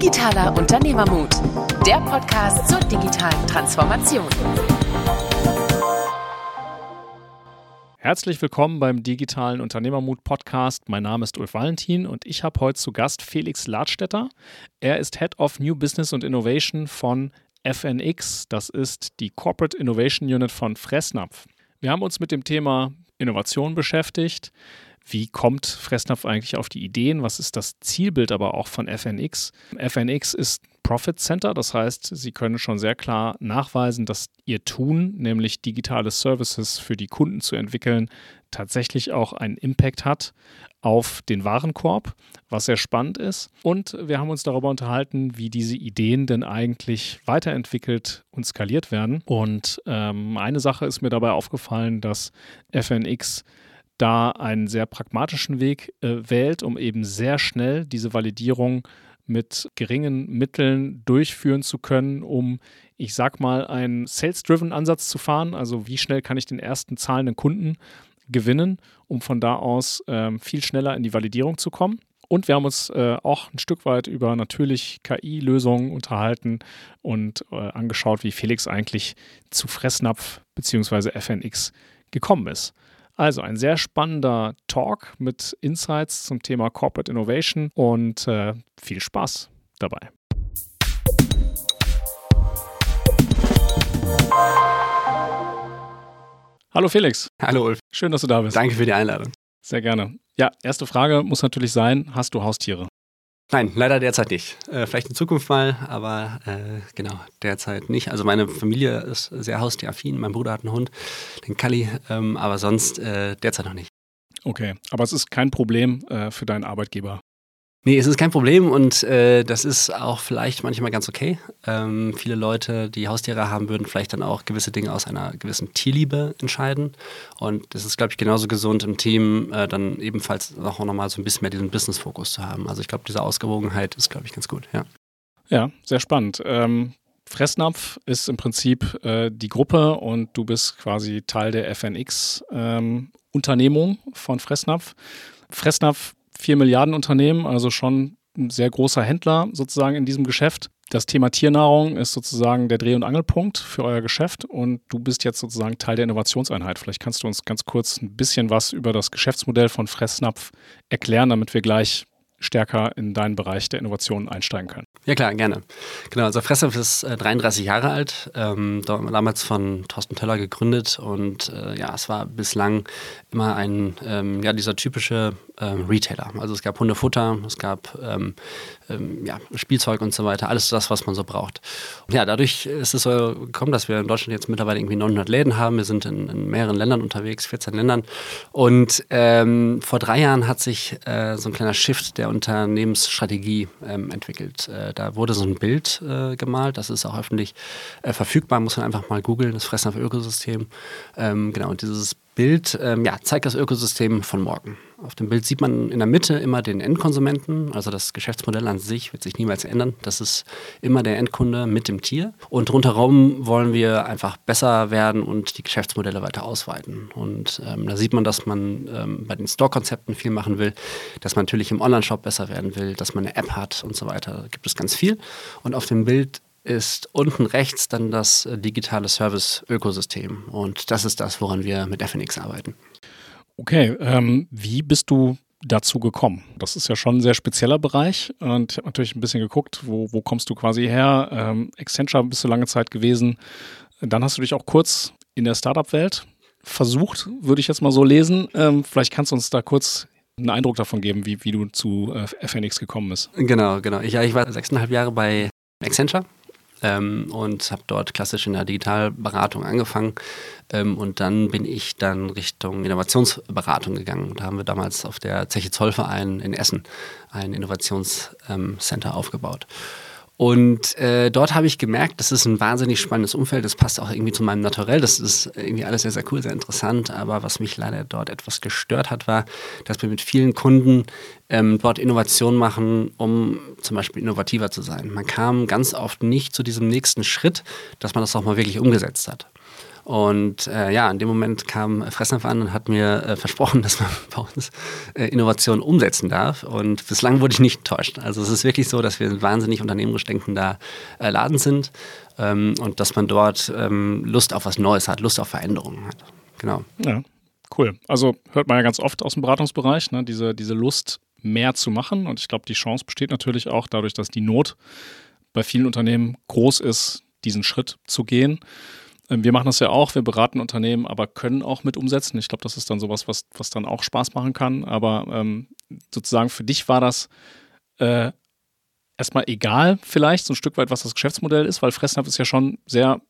Digitaler Unternehmermut, der Podcast zur digitalen Transformation. Herzlich willkommen beim digitalen Unternehmermut Podcast. Mein Name ist Ulf Valentin und ich habe heute zu Gast Felix Ladstätter. Er ist Head of New Business und Innovation von FNX. Das ist die Corporate Innovation Unit von Fressnapf. Wir haben uns mit dem Thema Innovation beschäftigt. Wie kommt Fressnapf eigentlich auf die Ideen? Was ist das Zielbild aber auch von FNX? FNX ist Profit Center, das heißt, Sie können schon sehr klar nachweisen, dass Ihr Tun, nämlich digitale Services für die Kunden zu entwickeln, tatsächlich auch einen Impact hat auf den Warenkorb, was sehr spannend ist. Und wir haben uns darüber unterhalten, wie diese Ideen denn eigentlich weiterentwickelt und skaliert werden. Und ähm, eine Sache ist mir dabei aufgefallen, dass FNX da einen sehr pragmatischen Weg äh, wählt, um eben sehr schnell diese Validierung mit geringen Mitteln durchführen zu können, um, ich sag mal, einen Sales-Driven Ansatz zu fahren. Also wie schnell kann ich den ersten zahlenden Kunden gewinnen, um von da aus äh, viel schneller in die Validierung zu kommen. Und wir haben uns äh, auch ein Stück weit über natürlich KI-Lösungen unterhalten und äh, angeschaut, wie Felix eigentlich zu Fressnapf bzw. FNX gekommen ist. Also ein sehr spannender Talk mit Insights zum Thema Corporate Innovation und äh, viel Spaß dabei. Hallo Felix. Hallo Ulf. Schön, dass du da bist. Danke für die Einladung. Sehr gerne. Ja, erste Frage muss natürlich sein, hast du Haustiere? Nein, leider derzeit nicht. Äh, vielleicht in Zukunft mal, aber äh, genau, derzeit nicht. Also meine Familie ist sehr haustieraffin. Mein Bruder hat einen Hund, den Kali, ähm, aber sonst äh, derzeit noch nicht. Okay, aber es ist kein Problem äh, für deinen Arbeitgeber. Nee, es ist kein Problem und äh, das ist auch vielleicht manchmal ganz okay. Ähm, viele Leute, die Haustiere haben, würden vielleicht dann auch gewisse Dinge aus einer gewissen Tierliebe entscheiden. Und das ist, glaube ich, genauso gesund im Team, äh, dann ebenfalls auch nochmal so ein bisschen mehr diesen Business-Fokus zu haben. Also ich glaube, diese Ausgewogenheit ist, glaube ich, ganz gut, ja. Ja, sehr spannend. Ähm, Fressnapf ist im Prinzip äh, die Gruppe und du bist quasi Teil der FNX-Unternehmung ähm, von Fressnapf. Fressnapf 4 Milliarden Unternehmen, also schon ein sehr großer Händler sozusagen in diesem Geschäft. Das Thema Tiernahrung ist sozusagen der Dreh- und Angelpunkt für euer Geschäft und du bist jetzt sozusagen Teil der Innovationseinheit. Vielleicht kannst du uns ganz kurz ein bisschen was über das Geschäftsmodell von Fressnapf erklären, damit wir gleich stärker in deinen Bereich der Innovation einsteigen können. Ja klar, gerne. Genau, also Fressnapf ist äh, 33 Jahre alt, ähm, damals von Thorsten Töller gegründet und äh, ja, es war bislang immer ein, ähm, ja, dieser typische ähm, Retailer. Also es gab Hundefutter, es gab ähm, ähm, ja, Spielzeug und so weiter, alles das, was man so braucht. Ja, dadurch ist es so gekommen, dass wir in Deutschland jetzt mittlerweile irgendwie 900 Läden haben. Wir sind in, in mehreren Ländern unterwegs, 14 Ländern. Und ähm, vor drei Jahren hat sich äh, so ein kleiner Shift der Unternehmensstrategie ähm, entwickelt. Äh, da wurde so ein Bild äh, gemalt, das ist auch öffentlich äh, verfügbar, muss man einfach mal googeln, das Fressen auf Ökosystem. Ähm, genau, und dieses Bild ähm, ja, zeigt das Ökosystem von morgen. Auf dem Bild sieht man in der Mitte immer den Endkonsumenten, also das Geschäftsmodell an sich wird sich niemals ändern. Das ist immer der Endkunde mit dem Tier. Und rundherum wollen wir einfach besser werden und die Geschäftsmodelle weiter ausweiten. Und ähm, da sieht man, dass man ähm, bei den Store-Konzepten viel machen will, dass man natürlich im Online-Shop besser werden will, dass man eine App hat und so weiter. Da gibt es ganz viel. Und auf dem Bild ist unten rechts dann das äh, digitale Service-Ökosystem. Und das ist das, woran wir mit FNX arbeiten. Okay, ähm, wie bist du dazu gekommen? Das ist ja schon ein sehr spezieller Bereich und ich habe natürlich ein bisschen geguckt, wo, wo kommst du quasi her? Ähm, Accenture bist du lange Zeit gewesen. Dann hast du dich auch kurz in der Startup-Welt versucht, würde ich jetzt mal so lesen. Ähm, vielleicht kannst du uns da kurz einen Eindruck davon geben, wie, wie du zu äh, FNX gekommen bist. Genau, genau. Ich, ja, ich war sechseinhalb Jahre bei Accenture ähm, und habe dort klassisch in der Digitalberatung angefangen. Ähm, und dann bin ich dann Richtung Innovationsberatung gegangen. Da haben wir damals auf der Zeche Zollverein in Essen ein Innovationscenter aufgebaut. Und äh, dort habe ich gemerkt, das ist ein wahnsinnig spannendes Umfeld. Das passt auch irgendwie zu meinem Naturell. Das ist irgendwie alles sehr, sehr cool, sehr interessant. Aber was mich leider dort etwas gestört hat, war, dass wir mit vielen Kunden ähm, dort Innovation machen, um zum Beispiel innovativer zu sein. Man kam ganz oft nicht zu diesem nächsten Schritt, dass man das auch mal wirklich umgesetzt hat. Und äh, ja, in dem Moment kam Fressnapf an und hat mir äh, versprochen, dass man bei uns äh, Innovationen umsetzen darf. Und bislang wurde ich nicht enttäuscht. Also es ist wirklich so, dass wir ein wahnsinnig unternehmerisch denkender äh, Laden sind ähm, und dass man dort ähm, Lust auf was Neues hat, Lust auf Veränderungen hat. Genau. Ja, cool. Also hört man ja ganz oft aus dem Beratungsbereich, ne, diese, diese Lust, mehr zu machen. Und ich glaube, die Chance besteht natürlich auch dadurch, dass die Not bei vielen Unternehmen groß ist, diesen Schritt zu gehen. Ähm, wir machen das ja auch, wir beraten Unternehmen, aber können auch mit umsetzen. Ich glaube, das ist dann sowas, was, was dann auch Spaß machen kann. Aber ähm, sozusagen für dich war das äh, erstmal egal, vielleicht so ein Stück weit, was das Geschäftsmodell ist, weil Fressnapf ist ja schon sehr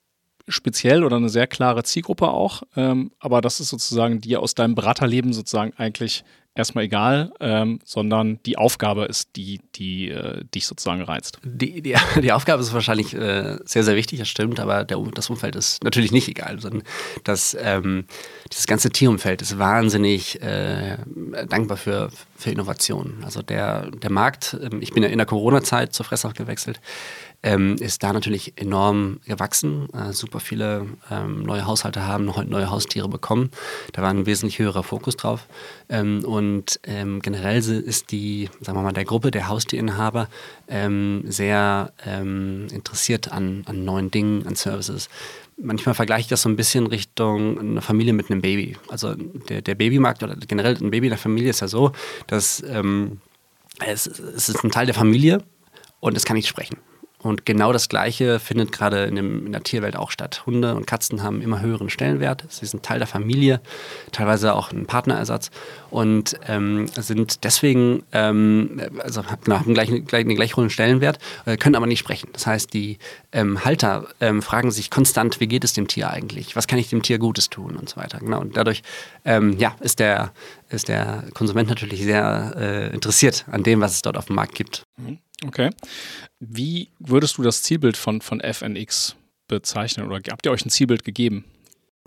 speziell oder eine sehr klare Zielgruppe auch. Ähm, aber das ist sozusagen dir aus deinem Beraterleben sozusagen eigentlich erstmal egal, ähm, sondern die Aufgabe ist die, die äh, dich sozusagen reizt. Die, die, die Aufgabe ist wahrscheinlich äh, sehr, sehr wichtig, das stimmt, aber der, das Umfeld ist natürlich nicht egal, sondern das, ähm, dieses ganze Tierumfeld ist wahnsinnig äh, dankbar für, für Innovationen. Also der, der Markt, ähm, ich bin ja in der Corona-Zeit zur Fresshaft gewechselt, ähm, ist da natürlich enorm gewachsen. Äh, super viele ähm, neue Haushalte haben noch neue Haustiere bekommen. Da war ein wesentlich höherer Fokus drauf. Ähm, und ähm, generell ist die, sagen wir mal, der Gruppe der Haustierinhaber ähm, sehr ähm, interessiert an, an neuen Dingen, an Services manchmal vergleiche ich das so ein bisschen Richtung eine Familie mit einem Baby. Also der, der Babymarkt oder generell ein Baby in der Familie ist ja so, dass ähm, es, es ist ein Teil der Familie und es kann nicht sprechen. Und genau das Gleiche findet gerade in, in, der Tierwelt auch statt. Hunde und Katzen haben immer höheren Stellenwert. Sie sind Teil der Familie, teilweise auch ein Partnerersatz und ähm, sind deswegen, ähm, also haben gleich, gleich, einen gleich hohen Stellenwert, äh, können aber nicht sprechen. Das heißt, die ähm, Halter ähm, fragen sich konstant, wie geht es dem Tier eigentlich? Was kann ich dem Tier Gutes tun und so weiter. Genau. Und dadurch ähm, ja, ist, der, ist der Konsument natürlich sehr äh, interessiert an dem, was es dort auf dem Markt gibt. Mhm. Okay. Wie würdest du das Zielbild von, von FNX bezeichnen oder habt ihr euch ein Zielbild gegeben?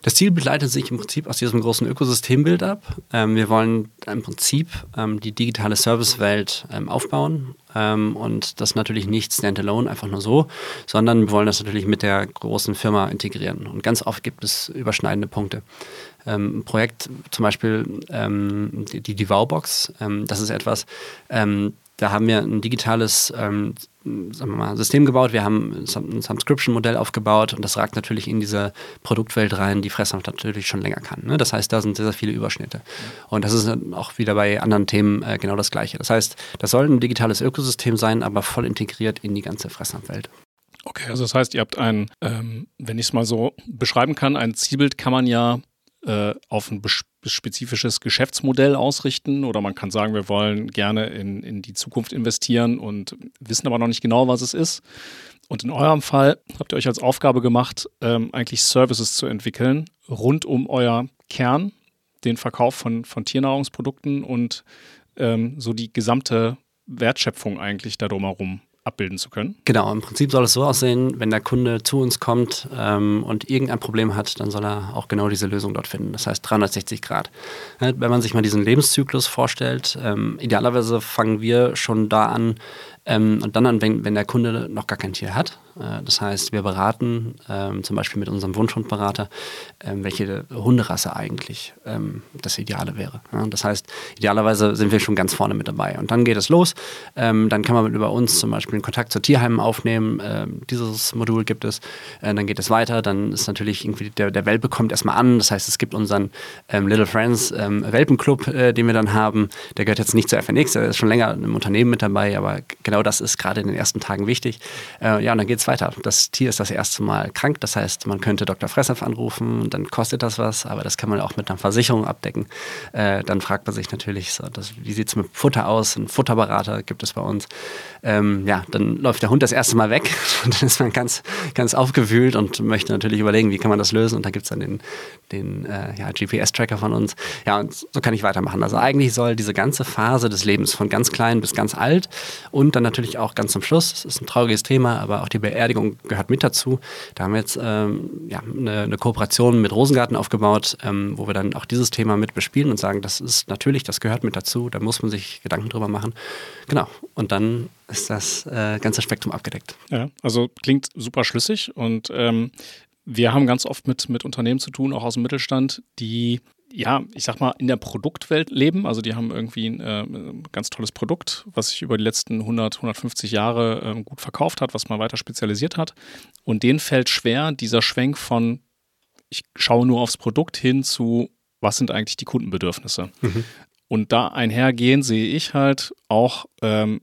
Das Zielbild leitet sich im Prinzip aus diesem großen Ökosystembild ab. Ähm, wir wollen im Prinzip ähm, die digitale Servicewelt ähm, aufbauen ähm, und das natürlich nicht standalone, einfach nur so, sondern wir wollen das natürlich mit der großen Firma integrieren. Und ganz oft gibt es überschneidende Punkte. Ähm, ein Projekt zum Beispiel ähm, die, die, Wowbox, das ist etwas, da haben wir ein digitales ähm, mal, System gebaut. Wir haben ein Subscription-Modell aufgebaut und das ragt natürlich in diese Produktwelt rein, die Fressnapf natürlich schon länger kann. Ne? Das heißt, da sind sehr, sehr viele Überschnitte. Und das ist auch wieder bei anderen Themen äh, genau das Gleiche. Das heißt, das soll ein digitales Ökosystem sein, aber voll integriert in die ganze Fressnapf-Welt. Okay, also das heißt, ihr habt ein, ähm, wenn ich es mal so beschreiben kann, ein Zielbild kann man ja äh, auf ein spezifisches Geschäftsmodell ausrichten oder man kann sagen, wir wollen gerne in, in die Zukunft investieren und wissen aber noch nicht genau, was es ist. Und in eurem Fall habt ihr euch als Aufgabe gemacht, ähm, eigentlich Services zu entwickeln rund um euer Kern, den Verkauf von, von Tiernahrungsprodukten und ähm, so die gesamte Wertschöpfung eigentlich da drumherum abbilden zu können? Genau, im Prinzip soll es so aussehen, wenn der Kunde zu uns kommt ähm, und irgendein Problem hat, dann soll er auch genau diese Lösung dort finden. Das heißt 360 Grad. Wenn man sich mal diesen Lebenszyklus vorstellt, ähm, idealerweise fangen wir schon da an, ähm, und dann, wenn, wenn der Kunde noch gar kein Tier hat, das heißt, wir beraten ähm, zum Beispiel mit unserem Wunschhundberater, ähm, welche Hunderasse eigentlich ähm, das Ideale wäre. Ja, das heißt, idealerweise sind wir schon ganz vorne mit dabei. Und dann geht es los. Ähm, dann kann man über uns zum Beispiel einen Kontakt zu Tierheimen aufnehmen. Ähm, dieses Modul gibt es. Äh, dann geht es weiter. Dann ist natürlich irgendwie der, der Welpe kommt erstmal an. Das heißt, es gibt unseren Little Friends Welpenclub, äh, den wir dann haben. Der gehört jetzt nicht zur FNX, der ist schon länger im Unternehmen mit dabei, aber genau das ist gerade in den ersten Tagen wichtig. Äh, ja, und dann geht es weiter. Das Tier ist das erste Mal krank, das heißt, man könnte Dr. Fressnapf anrufen, dann kostet das was, aber das kann man auch mit einer Versicherung abdecken. Äh, dann fragt man sich natürlich, so, das, wie sieht es mit Futter aus? Ein Futterberater gibt es bei uns. Ähm, ja, dann läuft der Hund das erste Mal weg und dann ist man ganz, ganz aufgewühlt und möchte natürlich überlegen, wie kann man das lösen. Und da gibt es dann den, den äh, ja, GPS-Tracker von uns. Ja, und so kann ich weitermachen. Also eigentlich soll diese ganze Phase des Lebens von ganz klein bis ganz alt und dann natürlich auch ganz zum Schluss, das ist ein trauriges Thema, aber auch die Beerdigung gehört mit dazu. Da haben wir jetzt ähm, ja, eine, eine, Kooperation mit Rosengarten aufgebaut, ähm, wo wir dann auch dieses Thema mit bespielen und sagen, das ist natürlich, das gehört mit dazu, da muss man sich Gedanken drüber machen. Genau. Und dann ist das äh, ganze Spektrum abgedeckt. Ja, also klingt super schlüssig und ähm, wir haben ganz oft mit, mit Unternehmen zu tun, auch aus dem Mittelstand, die ja, ich sag mal, in der Produktwelt leben. Also die haben irgendwie ein äh, ganz tolles Produkt, was sich über die letzten 100, 150 Jahre äh, gut verkauft hat, was man weiter spezialisiert hat. Und denen fällt schwer, dieser Schwenk von, ich schaue nur aufs Produkt hin zu, was sind eigentlich die Kundenbedürfnisse. Mhm. Und da einhergehen sehe ich halt auch ähm,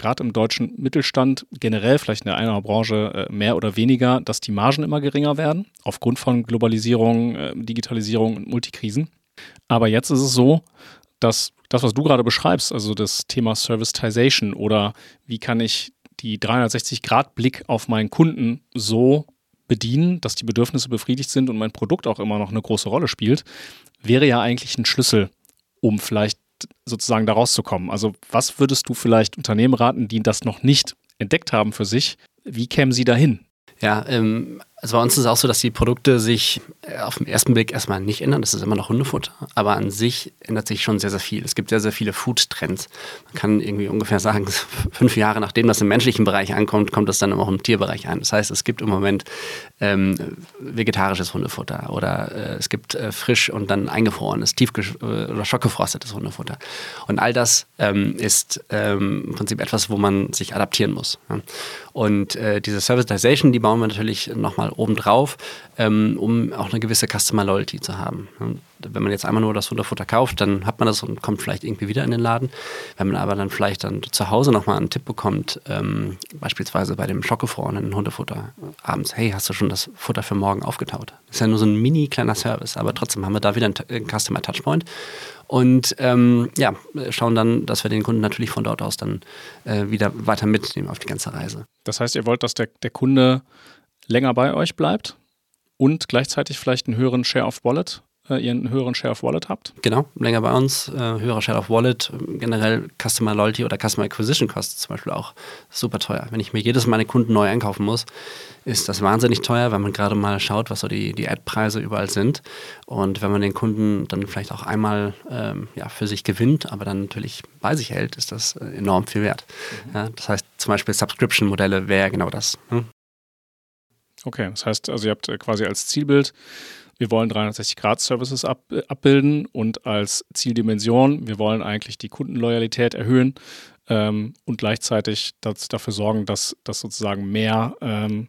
gerade im deutschen Mittelstand generell, vielleicht in der einen Branche äh, mehr oder weniger, dass die Margen immer geringer werden, aufgrund von Globalisierung, äh, Digitalisierung und Multikrisen. Aber jetzt ist es so, dass das, was du gerade beschreibst, also das Thema Servicetization oder wie kann ich die 360-Grad-Blick auf meinen Kunden so bedienen, dass die Bedürfnisse befriedigt sind und mein Produkt auch immer noch eine große Rolle spielt, wäre ja eigentlich ein Schlüssel, um vielleicht sozusagen da rauszukommen? Also was würdest du vielleicht Unternehmen raten, die das noch nicht entdeckt haben für sich? Wie kämen sie dahin? Ja, ähm, also bei uns ist es auch so, dass die Produkte sich äh, auf den ersten Blick erstmal nicht ändern. Das ist immer noch Hundefutter. Aber an sich ändert sich schon sehr, sehr viel. Es gibt sehr, sehr viele Food-Trends. Man kann irgendwie ungefähr sagen, fünf Jahre nachdem das im menschlichen Bereich ankommt, kommt das dann auch im Tierbereich an. Das heißt, es gibt im Moment ähm, vegetarisches Hundefutter oder äh, es gibt äh, frisch und dann eingefrorenes, tief- äh, oder schockgefrostetes Hundefutter. Und all das ähm, ist ähm, im Prinzip etwas, wo man sich adaptieren muss. Ja. Und äh, diese Servitization, die bauen wir natürlich nochmal obendrauf, ähm, um auch eine gewisse Customer Loyalty zu haben. Wenn man jetzt einmal nur das Hundefutter kauft, dann hat man das und kommt vielleicht irgendwie wieder in den Laden. Wenn man aber dann vielleicht dann zu Hause nochmal einen Tipp bekommt, ähm, beispielsweise bei dem schockgefrorenen Hundefutter abends, hey, hast du schon das Futter für morgen aufgetaut? Das ist ja nur so ein mini kleiner Service, aber trotzdem haben wir da wieder einen Customer Touchpoint und ähm, ja, schauen dann, dass wir den Kunden natürlich von dort aus dann äh, wieder weiter mitnehmen auf die ganze Reise. Das heißt, ihr wollt, dass der, der Kunde länger bei euch bleibt und gleichzeitig vielleicht einen höheren Share of Wallet äh, ihr einen höheren Share of Wallet habt? Genau, länger bei uns, äh, höherer Share of Wallet, generell Customer Loyalty oder Customer Acquisition Costs zum Beispiel auch super teuer. Wenn ich mir jedes Mal meine Kunden neu einkaufen muss, ist das wahnsinnig teuer, wenn man gerade mal schaut, was so die, die Ad-Preise überall sind. Und wenn man den Kunden dann vielleicht auch einmal ähm, ja, für sich gewinnt, aber dann natürlich bei sich hält, ist das äh, enorm viel wert. Mhm. Ja, das heißt, zum Beispiel Subscription-Modelle wäre genau das. Hm? Okay, das heißt, also ihr habt äh, quasi als Zielbild, wir wollen 360-Grad-Services ab, äh, abbilden und als Zieldimension, wir wollen eigentlich die Kundenloyalität erhöhen ähm, und gleichzeitig das, dafür sorgen, dass, dass sozusagen mehr ähm,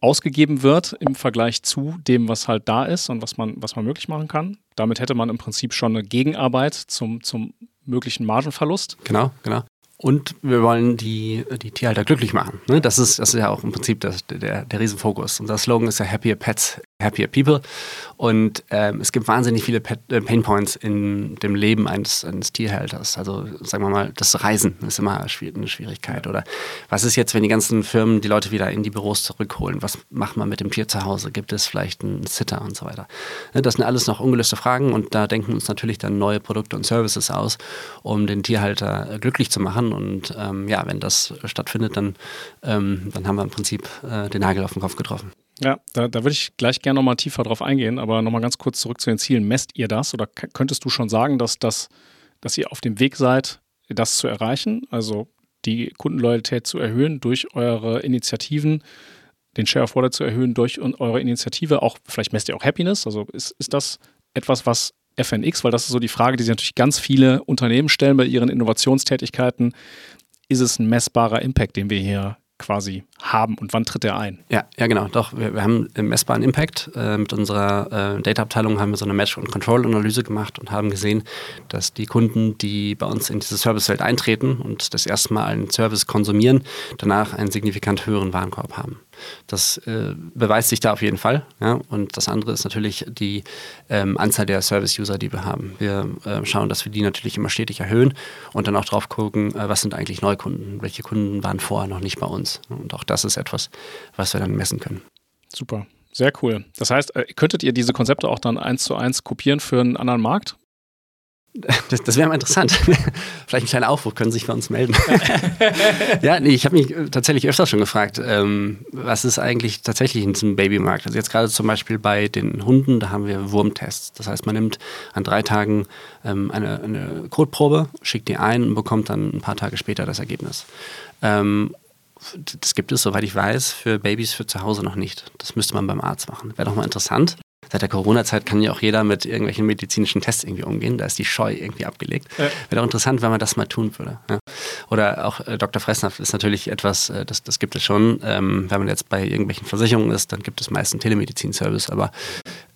ausgegeben wird im Vergleich zu dem, was halt da ist und was man, was man möglich machen kann. Damit hätte man im Prinzip schon eine Gegenarbeit zum, zum möglichen Margenverlust. Genau, genau. Und wir wollen die, die Tierhalter glücklich machen. Ne? Das, ist, das ist ja auch im Prinzip das, der, der Riesenfokus. Unser Slogan ist ja Happier Pets, Happier People. Und ähm, es gibt wahnsinnig viele äh, Pain Points in dem Leben eines, eines Tierhalters. Also sagen wir mal, das Reisen ist immer eine Schwierigkeit. Oder was ist jetzt, wenn die ganzen Firmen die Leute wieder in die Büros zurückholen? Was macht man mit dem Tier zu Hause? Gibt es vielleicht einen Sitter und so weiter? Ne? Das sind alles noch ungelöste Fragen und da denken uns natürlich dann neue Produkte und Services aus, um den Tierhalter äh, glücklich zu machen machen. Und ähm, ja, wenn das stattfindet, dann, ähm, dann haben wir im Prinzip äh, den Nagel auf den Kopf getroffen. Ja, da, da würde ich gleich gerne nochmal tiefer drauf eingehen, aber nochmal ganz kurz zurück zu den Zielen. Messt ihr das oder könntest du schon sagen, dass, das, dass ihr auf dem Weg seid, das zu erreichen? Also die Kundenloyalität zu erhöhen durch eure Initiativen, den Share of Wallet zu erhöhen durch eure Initiative. Auch vielleicht messt ihr auch Happiness. Also ist, ist das etwas, was FNX, weil das ist so die Frage, die sich natürlich ganz viele Unternehmen stellen bei ihren Innovationstätigkeiten. Ist es ein messbarer Impact, den wir hier quasi haben und wann tritt er ein? Ja, ja genau, doch. Wir, wir haben einen messbaren Impact. Äh, mit unserer äh, Data-Abteilung haben wir so eine Match- und Control-Analyse gemacht und haben gesehen, dass die Kunden, die bei uns in diese Servicewelt eintreten und das erste Mal einen Service konsumieren, danach einen signifikant höheren Warenkorb haben. Das äh, beweist sich da auf jeden Fall. Ja? Und das andere ist natürlich die ähm, Anzahl der Service-User, die wir haben. Wir äh, schauen, dass wir die natürlich immer stetig erhöhen und dann auch drauf gucken, äh, was sind eigentlich Neukunden, welche Kunden waren vorher noch nicht bei uns. Und auch das ist etwas, was wir dann messen können. Super. Sehr cool. Das heißt, äh, könntet ihr diese Konzepte auch dann eins zu eins kopieren für einen anderen Markt? Das, das wäre mal interessant. Vielleicht ein kleiner Aufruf, können Sie sich bei uns melden. ja, nee, ich habe mich tatsächlich öfter schon gefragt, ähm, was ist eigentlich tatsächlich in diesem Babymarkt? Also jetzt gerade zum Beispiel bei den Hunden, da haben wir Wurmtests. Das heißt, man nimmt an drei Tagen ähm, eine, eine Kotprobe, schickt die ein und bekommt dann ein paar Tage später das Ergebnis. Ähm, das gibt es, soweit ich weiß, für Babys für zu Hause noch nicht. Das müsste man beim Arzt machen. Wäre doch mal interessant. Seit der Corona-Zeit kann ja auch jeder mit irgendwelchen medizinischen Tests irgendwie umgehen. Da ist die Scheu irgendwie abgelegt. Ja. Wäre doch interessant, wenn man das mal tun würde. Ja. Oder auch äh, Dr. Fressnapf ist natürlich etwas, äh, das, das gibt es schon. Ähm, wenn man jetzt bei irgendwelchen Versicherungen ist, dann gibt es meist einen Telemedizin-Service. Aber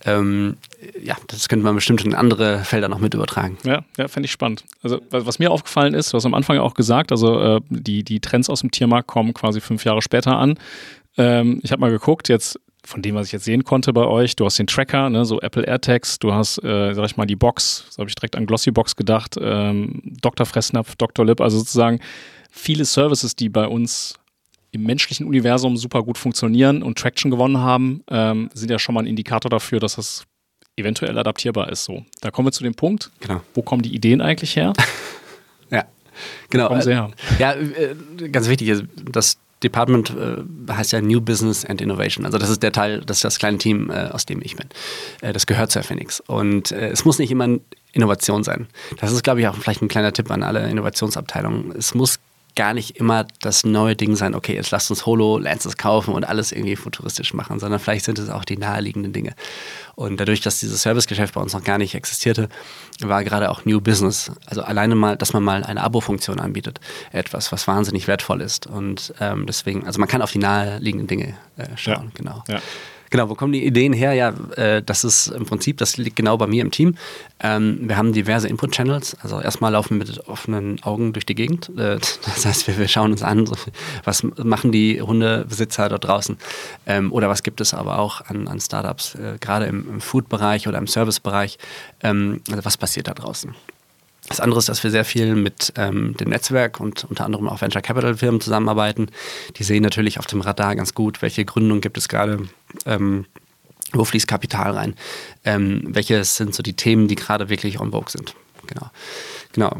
ähm, ja, das könnte man bestimmt in andere Felder noch mit übertragen. Ja, ja fände ich spannend. Also, was mir aufgefallen ist, du hast am Anfang auch gesagt, also äh, die, die Trends aus dem Tiermarkt kommen quasi fünf Jahre später an. Ähm, ich habe mal geguckt, jetzt von dem, was ich jetzt sehen konnte bei euch, du hast den Tracker, ne, so Apple AirTags, du hast, äh, sag ich mal, die Box, so habe ich direkt an Glossybox gedacht, ähm, Dr. Fressnapf, Dr. Lip, also sozusagen viele Services, die bei uns im menschlichen Universum super gut funktionieren und Traction gewonnen haben, ähm, sind ja schon mal ein Indikator dafür, dass das eventuell adaptierbar ist. So, da kommen wir zu dem Punkt. Genau. Wo kommen die Ideen eigentlich her? ja, genau. Kommen sie her? Ja, äh, ganz wichtig ist, dass Department äh, heißt ja New Business and Innovation. Also das ist der Teil, das ist das kleine Team, äh, aus dem ich bin. Äh, das gehört zu Phoenix. Und äh, es muss nicht immer Innovation sein. Das ist, glaube ich, auch vielleicht ein kleiner Tipp an alle Innovationsabteilungen. Es muss gar nicht immer das neue Ding sein, okay, jetzt lasst uns HoloLenses kaufen und alles irgendwie futuristisch machen, sondern vielleicht sind es auch die naheliegenden Dinge. Und dadurch, dass dieses Servicegeschäft bei uns noch gar nicht existierte, war gerade auch New Business, also alleine mal, dass man mal eine Abo-Funktion anbietet, etwas, was wahnsinnig wertvoll ist. Und ähm, deswegen, also man kann auf die naheliegenden Dinge äh, schauen, ja. genau. Ja. Genau, wo kommen die Ideen her? Ja, äh, das ist im Prinzip, das liegt genau bei mir im Team. Ähm, wir haben diverse Input-Channels. Also erstmal laufen wir mit offenen Augen durch die Gegend. Äh, das heißt, wir, wir, schauen uns an, was machen die Hundebesitzer dort draußen ähm, oder was gibt es aber auch an, an Startups, äh, gerade im, im Food-Bereich oder im Service-Bereich. Ähm, also was passiert da draußen? Das andere ist, dass wir sehr viel mit ähm, dem Netzwerk und unter anderem auch Venture Capital Firmen zusammenarbeiten. Die sehen natürlich auf dem Radar ganz gut, welche Gründungen gibt es gerade, ähm, wo fließt Kapital rein, ähm, welche sind so die Themen, die gerade wirklich on vogue sind. Genau. Genau.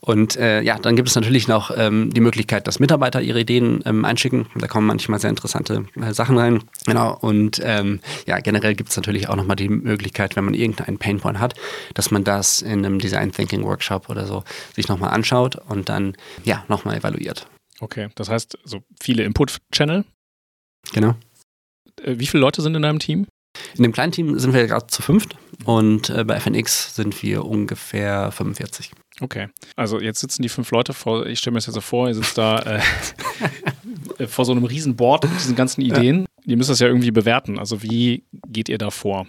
Und äh, ja, dann gibt es natürlich noch ähm, die Möglichkeit, dass Mitarbeiter ihre Ideen ähm, einschicken. Da kommen manchmal sehr interessante äh, Sachen rein. Genau. Und ähm, ja, generell gibt es natürlich auch nochmal die Möglichkeit, wenn man irgendeinen Painpoint hat, dass man das in einem Design Thinking Workshop oder so sich nochmal anschaut und dann ja nochmal evaluiert. Okay, das heißt, so viele Input-Channel. Genau. Äh, wie viele Leute sind in deinem Team? In dem kleinen Team sind wir gerade zu fünft und äh, bei FNX sind wir ungefähr 45. Okay, also jetzt sitzen die fünf Leute vor, ich stelle mir das jetzt so vor, ihr sitzt da äh, äh, vor so einem riesen Board mit diesen ganzen Ideen. Ja. Ihr müsst das ja irgendwie bewerten. Also wie geht ihr da vor?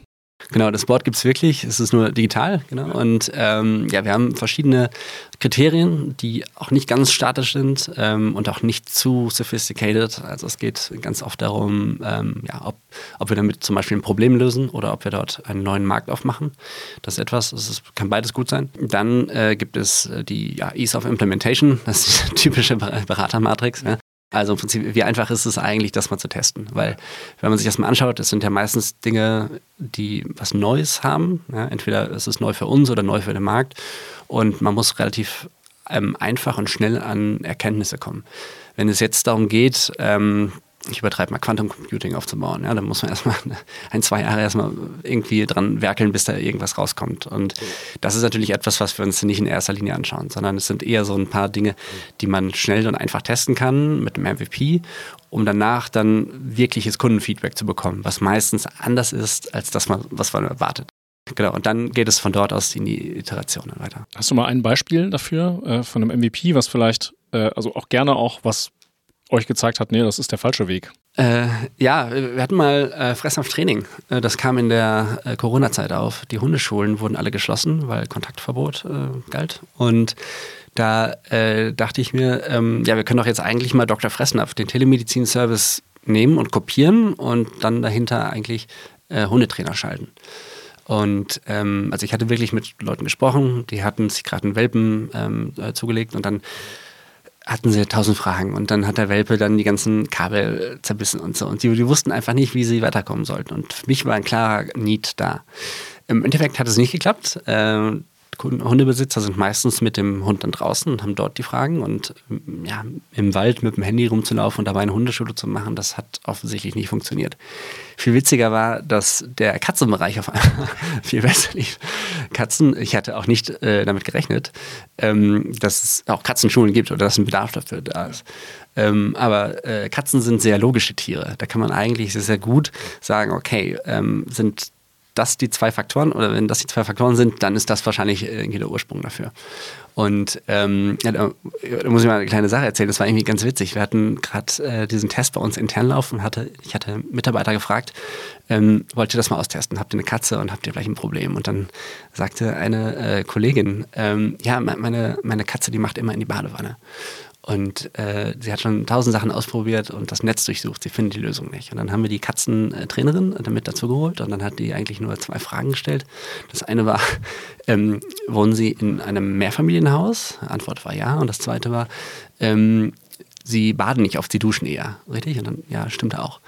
Genau, das Board gibt es wirklich, es ist nur digital, genau. Und ähm, ja, wir haben verschiedene Kriterien, die auch nicht ganz statisch sind ähm, und auch nicht zu sophisticated. Also es geht ganz oft darum, ähm, ja, ob, ob wir damit zum Beispiel ein Problem lösen oder ob wir dort einen neuen Markt aufmachen. Das ist etwas, das ist, kann beides gut sein. Dann äh, gibt es äh, die ja, Ease of Implementation, das ist die typische Beratermatrix. Ja. Also im Prinzip, wie einfach ist es eigentlich, das mal zu testen? Weil, wenn man sich das mal anschaut, es sind ja meistens Dinge, die was Neues haben. Ja, entweder ist es neu für uns oder neu für den Markt. Und man muss relativ ähm, einfach und schnell an Erkenntnisse kommen. Wenn es jetzt darum geht, ähm, ich übertreibe mal, Quantum Computing aufzubauen. Ja, da muss man erstmal ein, zwei Jahre erstmal irgendwie dran werkeln, bis da irgendwas rauskommt. Und das ist natürlich etwas, was wir uns nicht in erster Linie anschauen, sondern es sind eher so ein paar Dinge, die man schnell und einfach testen kann mit dem MVP, um danach dann wirkliches Kundenfeedback zu bekommen, was meistens anders ist, als das, was man erwartet. Genau, und dann geht es von dort aus in die Iterationen weiter. Hast du mal ein Beispiel dafür, äh, von einem MVP, was vielleicht, äh, also auch gerne auch was euch gezeigt hat, nee, das ist der falsche Weg? Äh, ja, wir hatten mal äh, Fressampftraining. Äh, das kam in der äh, Corona-Zeit auf. Die Hundeschulen wurden alle geschlossen, weil Kontaktverbot äh, galt. Und da äh, dachte ich mir, ähm, ja, wir können doch jetzt eigentlich mal Dr. Fressnapf, den Telemedizin-Service, nehmen und kopieren und dann dahinter eigentlich äh, Hundetrainer schalten. Und ähm, also ich hatte wirklich mit Leuten gesprochen, die hatten sich gerade einen Welpen ähm, zugelegt und dann hatten sie tausend Fragen und dann hat der Welpe dann die ganzen Kabel zerbissen und so. Und die, die, wussten einfach nicht, wie sie weiterkommen sollten. Und für mich war ein klarer Need da. Im Endeffekt hat es nicht geklappt. Äh, Hundebesitzer sind meistens mit dem Hund dann draußen und haben dort die Fragen. Und mm, ja, im Wald mit dem Handy rumzulaufen und dabei eine Hundeschule zu machen, das hat offensichtlich nicht funktioniert. Viel witziger war, dass der Katzenbereich auf einmal viel besser lief. Katzen, ich hatte auch nicht äh, damit gerechnet, ähm, dass es auch Katzenschulen gibt oder dass ein Bedarf dafür da ist. Ähm, aber äh, Katzen sind sehr logische Tiere. Da kann man eigentlich sehr, sehr gut sagen, okay, ähm, sind das die zwei Faktoren oder wenn das die zwei Faktoren sind, dann ist das wahrscheinlich irgendwie der Ursprung dafür. Und ähm, ja, da, muss ich mal eine kleine Sache erzählen. Das war irgendwie ganz witzig. Wir hatten gerade äh, diesen Test bei uns intern laufen. Hatte, ich hatte Mitarbeiter gefragt, ähm, wollt ihr das mal austesten? Habt ihr eine Katze und habt ihr vielleicht ein Problem? Und dann sagte eine äh, Kollegin, ähm, ja, meine, meine Katze, die macht immer in die Badewanne. Und äh, sie hat schon tausend Sachen ausprobiert und das Netz durchsucht. Sie findet die Lösung nicht. Und dann haben wir die Katzentrainerin damit dazu geholt und dann hat die eigentlich nur zwei Fragen gestellt. Das eine war, ähm, wohnen Sie in einem Mehrfamilienhaus? Antwort war ja. Und das zweite war, ähm, Sie baden nicht oft, Sie duschen eher. Richtig? Und dann, ja, stimmt auch.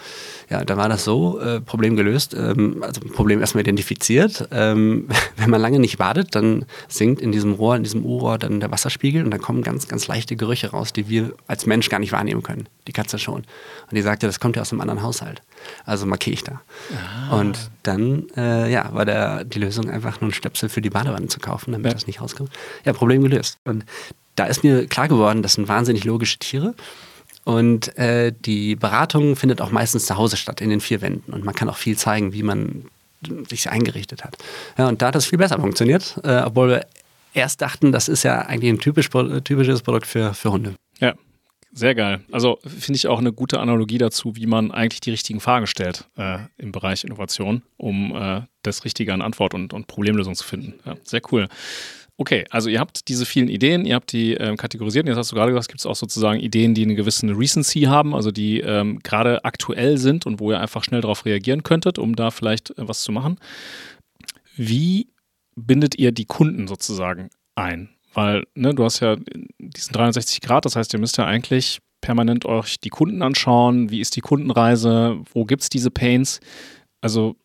Ja, da war das so, äh, Problem gelöst, ähm, also Problem erstmal identifiziert. Ähm, wenn man lange nicht badet, dann sinkt in diesem Rohr, in diesem U-Rohr dann der Wasserspiegel und dann kommen ganz, ganz leichte Gerüche raus, die wir als Mensch gar nicht wahrnehmen können. Die Katze schon. Und die sagte, das kommt ja aus einem anderen Haushalt. Also markiere ich da. Ah. Und dann, äh, ja, war der, die Lösung einfach nur ein Stöpsel für die Badewanne zu kaufen, damit ja. das nicht rauskommt. Ja, Problem gelöst. Und da ist mir klar geworden, das sind wahnsinnig logische Tiere. Und äh, die Beratung findet auch meistens zu Hause statt, in den vier Wänden. Und man kann auch viel zeigen, wie man sich eingerichtet hat. Ja, und da hat das viel besser funktioniert, äh, obwohl wir erst dachten, das ist ja eigentlich ein typisch, typisches Produkt für, für Hunde. Ja, sehr geil. Also finde ich auch eine gute Analogie dazu, wie man eigentlich die richtigen Fragen stellt äh, im Bereich Innovation, um äh, das Richtige an Antwort und, und Problemlösung zu finden. Ja, sehr cool. Okay, also ihr habt diese vielen Ideen, ihr habt die ähm, kategorisiert. Jetzt hast du gerade gesagt, gibt es auch sozusagen Ideen, die eine gewisse Recency haben, also die ähm, gerade aktuell sind und wo ihr einfach schnell darauf reagieren könntet, um da vielleicht äh, was zu machen. Wie bindet ihr die Kunden sozusagen ein? Weil ne, du hast ja diesen 360 Grad, das heißt, ihr müsst ja eigentlich permanent euch die Kunden anschauen. Wie ist die Kundenreise? Wo gibt es diese Pains? Also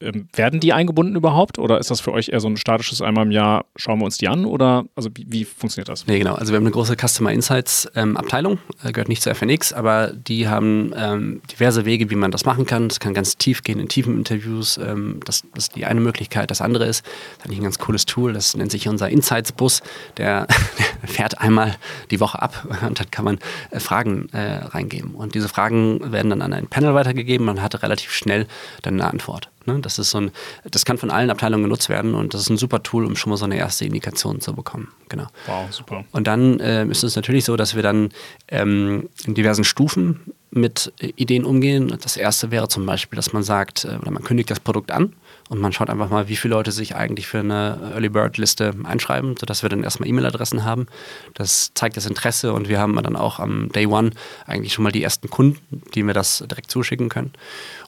werden die eingebunden überhaupt oder ist das für euch eher so ein statisches einmal im Jahr, schauen wir uns die an oder also wie, wie funktioniert das? Nee, genau. Also wir haben eine große Customer Insights ähm, Abteilung, äh, gehört nicht zur FNX, aber die haben ähm, diverse Wege, wie man das machen kann. Das kann ganz tief gehen in tiefen Interviews. Ähm, das, das, ist die eine Möglichkeit. Das andere ist, das ist ein ganz cooles Tool, das nennt sich unser Insights-Bus. Der, der, fährt einmal die Woche ab und dann kann man äh, Fragen äh, reingeben. Und diese Fragen werden dann an ein Panel weitergegeben. Man hat relativ schnell dann eine Antwort. Ne? Das ist so ein, das kann von allen Abteilungen genutzt werden und das ist ein super Tool, um schon mal so eine erste Indikation zu bekommen. Genau. Wow, super. Und dann äh, ist es natürlich so, dass wir dann ähm, in diversen Stufen mit Ideen umgehen. Das erste wäre zum Beispiel, dass man sagt, äh, oder man kündigt das Produkt an und man schaut einfach mal, wie viele Leute sich eigentlich für eine Early Bird Liste einschreiben, sodass wir dann erstmal E-Mail-Adressen haben. Das zeigt das Interesse und wir haben dann auch am Day One eigentlich schon mal die ersten Kunden, die wir das direkt zuschicken können.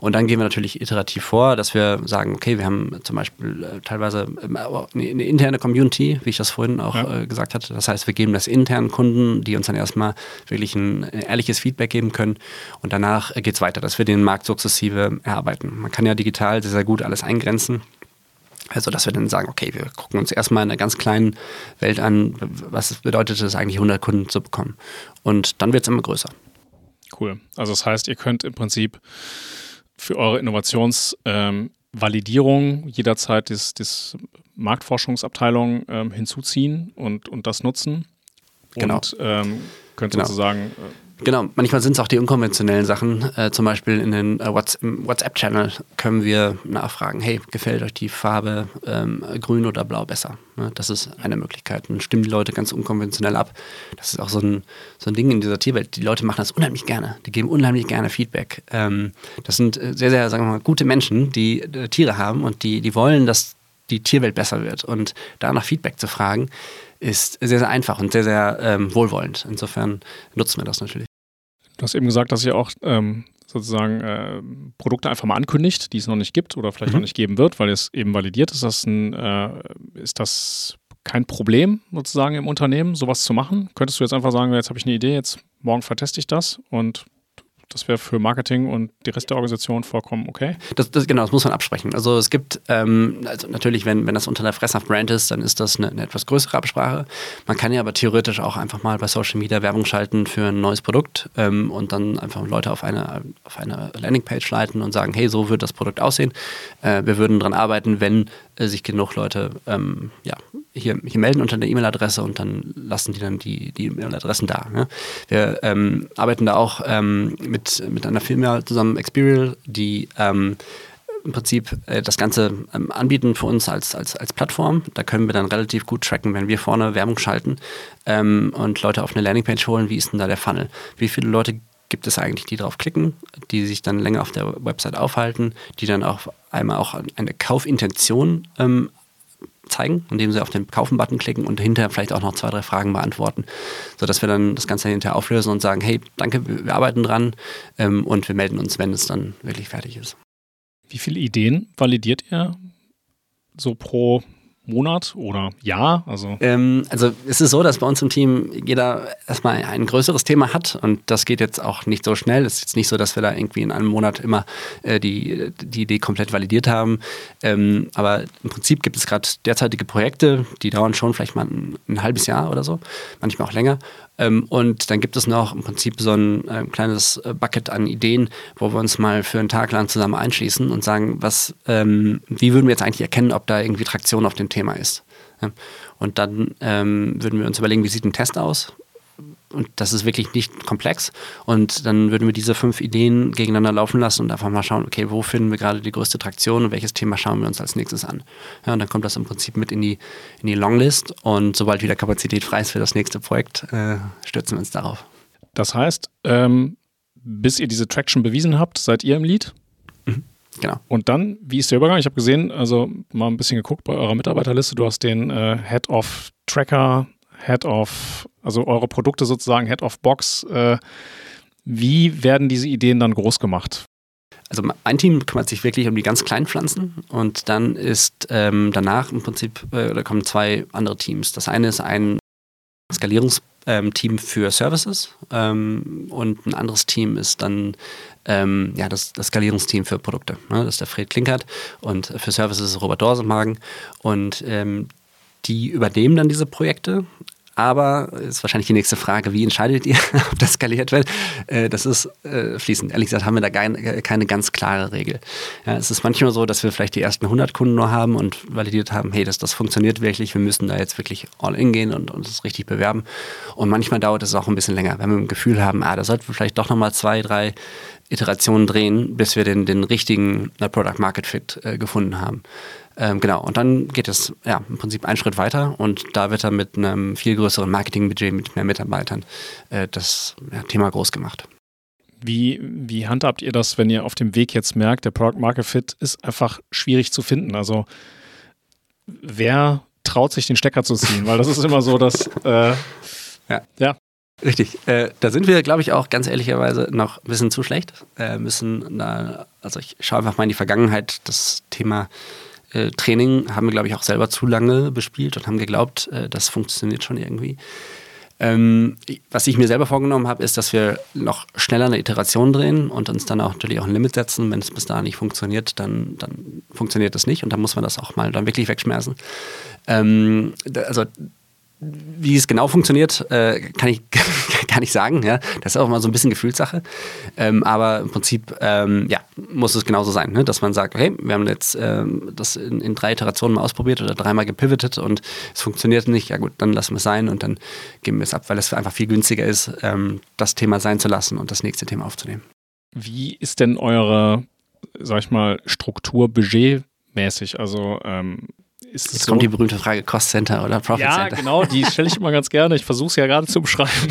Und dann gehen wir natürlich iterativ vor, dass wir sagen, okay, wir haben zum Beispiel äh, teilweise äh, eine interne Community, wie ich das vorhin auch ja. äh, gesagt hatte. Das heißt, wir geben das internen Kunden, die uns dann erstmal wirklich ein ehrliches Feedback geben können. Und danach geht es weiter, dass wir den Markt sukzessive erarbeiten. Man kann ja digital sehr, sehr gut alles eingrenzen. Also, dass wir dann sagen, okay, wir gucken uns erstmal in einer ganz kleinen Welt an, was bedeutet es eigentlich, 100 Kunden zu bekommen. Und dann wird es immer größer. Cool. Also, das heißt, ihr könnt im Prinzip für eure Innovationsvalidierung ähm, jederzeit das, das Marktforschungsabteilung ähm, hinzuziehen und, und das nutzen. Genau. Und ähm, könnt genau. sozusagen äh, Genau, manchmal sind es auch die unkonventionellen Sachen. Äh, zum Beispiel in den äh, WhatsApp-Channel können wir nachfragen, hey, gefällt euch die Farbe ähm, grün oder blau besser? Ne, das ist eine Möglichkeit. Dann stimmen die Leute ganz unkonventionell ab. Das ist auch so ein, so ein Ding in dieser Tierwelt. Die Leute machen das unheimlich gerne. Die geben unheimlich gerne Feedback. Ähm, das sind äh, sehr, sehr, sagen wir mal, gute Menschen, die äh, Tiere haben und die, die wollen, dass die Tierwelt besser wird. Und da nach Feedback zu fragen, ist sehr, sehr einfach und sehr, sehr ähm, wohlwollend. Insofern nutzen wir das natürlich. Du hast eben gesagt, dass ihr auch ähm, sozusagen äh, Produkte einfach mal ankündigt, die es noch nicht gibt oder vielleicht mhm. noch nicht geben wird, weil es eben validiert ist. Das ein, äh, ist das kein Problem sozusagen im Unternehmen, sowas zu machen? Könntest du jetzt einfach sagen, jetzt habe ich eine Idee, jetzt morgen verteste ich das und das wäre für Marketing und die Rest der Organisation vollkommen okay. Das, das, genau, das muss man absprechen. Also es gibt, ähm, also natürlich, wenn, wenn das unter der Fresshaft Brand ist, dann ist das eine, eine, etwas größere Absprache. Man kann ja aber theoretisch auch einfach mal bei Social Media Werbung schalten für ein neues Produkt ähm, und dann einfach Leute auf eine, auf eine Landingpage leiten und sagen, hey, so wird das Produkt aussehen. Äh, wir würden daran arbeiten, wenn sich genug Leute ähm, ja, hier, hier melden unter der E-Mail-Adresse und dann lassen die dann die, die E-Mail-Adressen da. Ne? Wir ähm, arbeiten da auch ähm, mit, mit einer Firma zusammen, Experial, die ähm, im Prinzip äh, das Ganze ähm, anbieten für uns als, als, als Plattform. Da können wir dann relativ gut tracken, wenn wir vorne Werbung schalten ähm, und Leute auf eine Landingpage holen, wie ist denn da der Funnel? Wie viele Leute gibt es eigentlich, die drauf klicken, die sich dann länger auf der Website aufhalten, die dann auch einmal auch eine Kaufintention ähm, zeigen, indem sie auf den Kaufen-Button klicken und hinterher vielleicht auch noch zwei, drei Fragen beantworten, sodass wir dann das Ganze hinterher auflösen und sagen, hey, danke, wir arbeiten dran ähm, und wir melden uns, wenn es dann wirklich fertig ist. Wie viele Ideen validiert ihr so pro Monat oder Jahr? Also, ähm, also es ist so, dass bei uns im Team jeder erstmal ein größeres Thema hat und das geht jetzt auch nicht so schnell. Es ist jetzt nicht so, dass wir da irgendwie in einem Monat immer äh, die, die Idee komplett validiert haben. Ähm, aber im Prinzip gibt es gerade derzeitige Projekte, die dauern schon vielleicht mal ein, ein halbes Jahr oder so, manchmal auch länger. Ähm, und dann gibt es noch im Prinzip so ein äh, kleines äh, Bucket an Ideen, wo wir uns mal für einen Tag lang zusammen einschließen und sagen, was, ähm, wie würden wir jetzt eigentlich erkennen, ob da irgendwie Traktion auf dem Thema ist. Ja? Und dann ähm, würden wir uns überlegen, wie sieht ein Test aus? Und das ist wirklich nicht komplex. Und dann würden wir diese fünf Ideen gegeneinander laufen lassen und einfach mal schauen, okay, wo finden wir gerade die größte Traktion und welches Thema schauen wir uns als nächstes an. Ja, und dann kommt das im Prinzip mit in die, in die Longlist und sobald wieder Kapazität frei ist für das nächste Projekt, äh, stürzen wir uns darauf. Das heißt, ähm, bis ihr diese Traction bewiesen habt, seid ihr im Lead? Mhm. Genau. Und dann, wie ist der Übergang? Ich habe gesehen, also mal ein bisschen geguckt bei eurer Mitarbeiterliste, du hast den äh, Head of Tracker Head of, also eure Produkte sozusagen Head of Box. Äh, wie werden diese Ideen dann groß gemacht? Also ein Team kümmert sich wirklich um die ganz kleinen Pflanzen und dann ist ähm, danach im Prinzip, äh, da kommen zwei andere Teams. Das eine ist ein Skalierungsteam ähm, für Services ähm, und ein anderes Team ist dann ähm, ja, das, das, Skalierungsteam für Produkte. Ne? Das ist der Fred Klinkert und für Services ist Robert Dorsenmagen und ähm, die übernehmen dann diese Projekte. Aber ist wahrscheinlich die nächste Frage, wie entscheidet ihr, ob das skaliert wird? Äh, das ist äh, fließend. Ehrlich gesagt haben wir da keine ganz klare Regel. Es ist manchmal so, dass wir vielleicht die ersten 100 Kunden nur haben und validiert haben, hey, das, das funktioniert wirklich, wir müssen da jetzt wirklich all in gehen und uns richtig bewerben. Und manchmal dauert es auch ein bisschen länger, wenn wir ein Gefühl haben, ah, da sollten wir vielleicht doch nochmal zwei, drei Iterationen drehen, bis wir den, den richtigen äh, Product Market Fit äh, gefunden haben. Ähm, genau, und dann geht es ja im Prinzip einen Schritt weiter und da wird dann mit einem viel größeren Marketingbudget, mit mehr Mitarbeitern äh, das ja, Thema groß gemacht. Wie, wie handhabt ihr das, wenn ihr auf dem Weg jetzt merkt, der Product Market Fit ist einfach schwierig zu finden? Also wer traut sich den Stecker zu ziehen? Weil das ist immer so, dass äh, ja. ja. Richtig. Äh, da sind wir, glaube ich, auch ganz ehrlicherweise noch ein bisschen zu schlecht. Äh, müssen da, also ich schaue einfach mal in die Vergangenheit, das Thema äh, Training haben wir, glaube ich, auch selber zu lange bespielt und haben geglaubt, äh, das funktioniert schon irgendwie. Ähm, was ich mir selber vorgenommen habe, ist, dass wir noch schneller eine Iteration drehen und uns dann auch natürlich auch ein Limit setzen. Wenn es bis dahin nicht funktioniert, dann, dann funktioniert es nicht und dann muss man das auch mal dann wirklich wegschmerzen. Ähm, also wie es genau funktioniert, äh, kann ich gar nicht sagen. Ja? Das ist auch mal so ein bisschen Gefühlssache. Ähm, aber im Prinzip ähm, ja, muss es genauso sein, ne? dass man sagt, okay, wir haben jetzt ähm, das in, in, drei Iterationen mal ausprobiert oder dreimal gepivotet und es funktioniert nicht. Ja gut, dann lassen wir es sein und dann geben wir es ab, weil es einfach viel günstiger ist, ähm, das Thema sein zu lassen und das nächste Thema aufzunehmen. Wie ist denn eure, sag ich mal, Struktur budgetmäßig? Also ähm, ist Jetzt so? kommt die berühmte Frage Cost Center oder Profit ja, Center. Ja, genau, die stelle ich immer ganz gerne. Ich versuche es ja gerade zu beschreiben.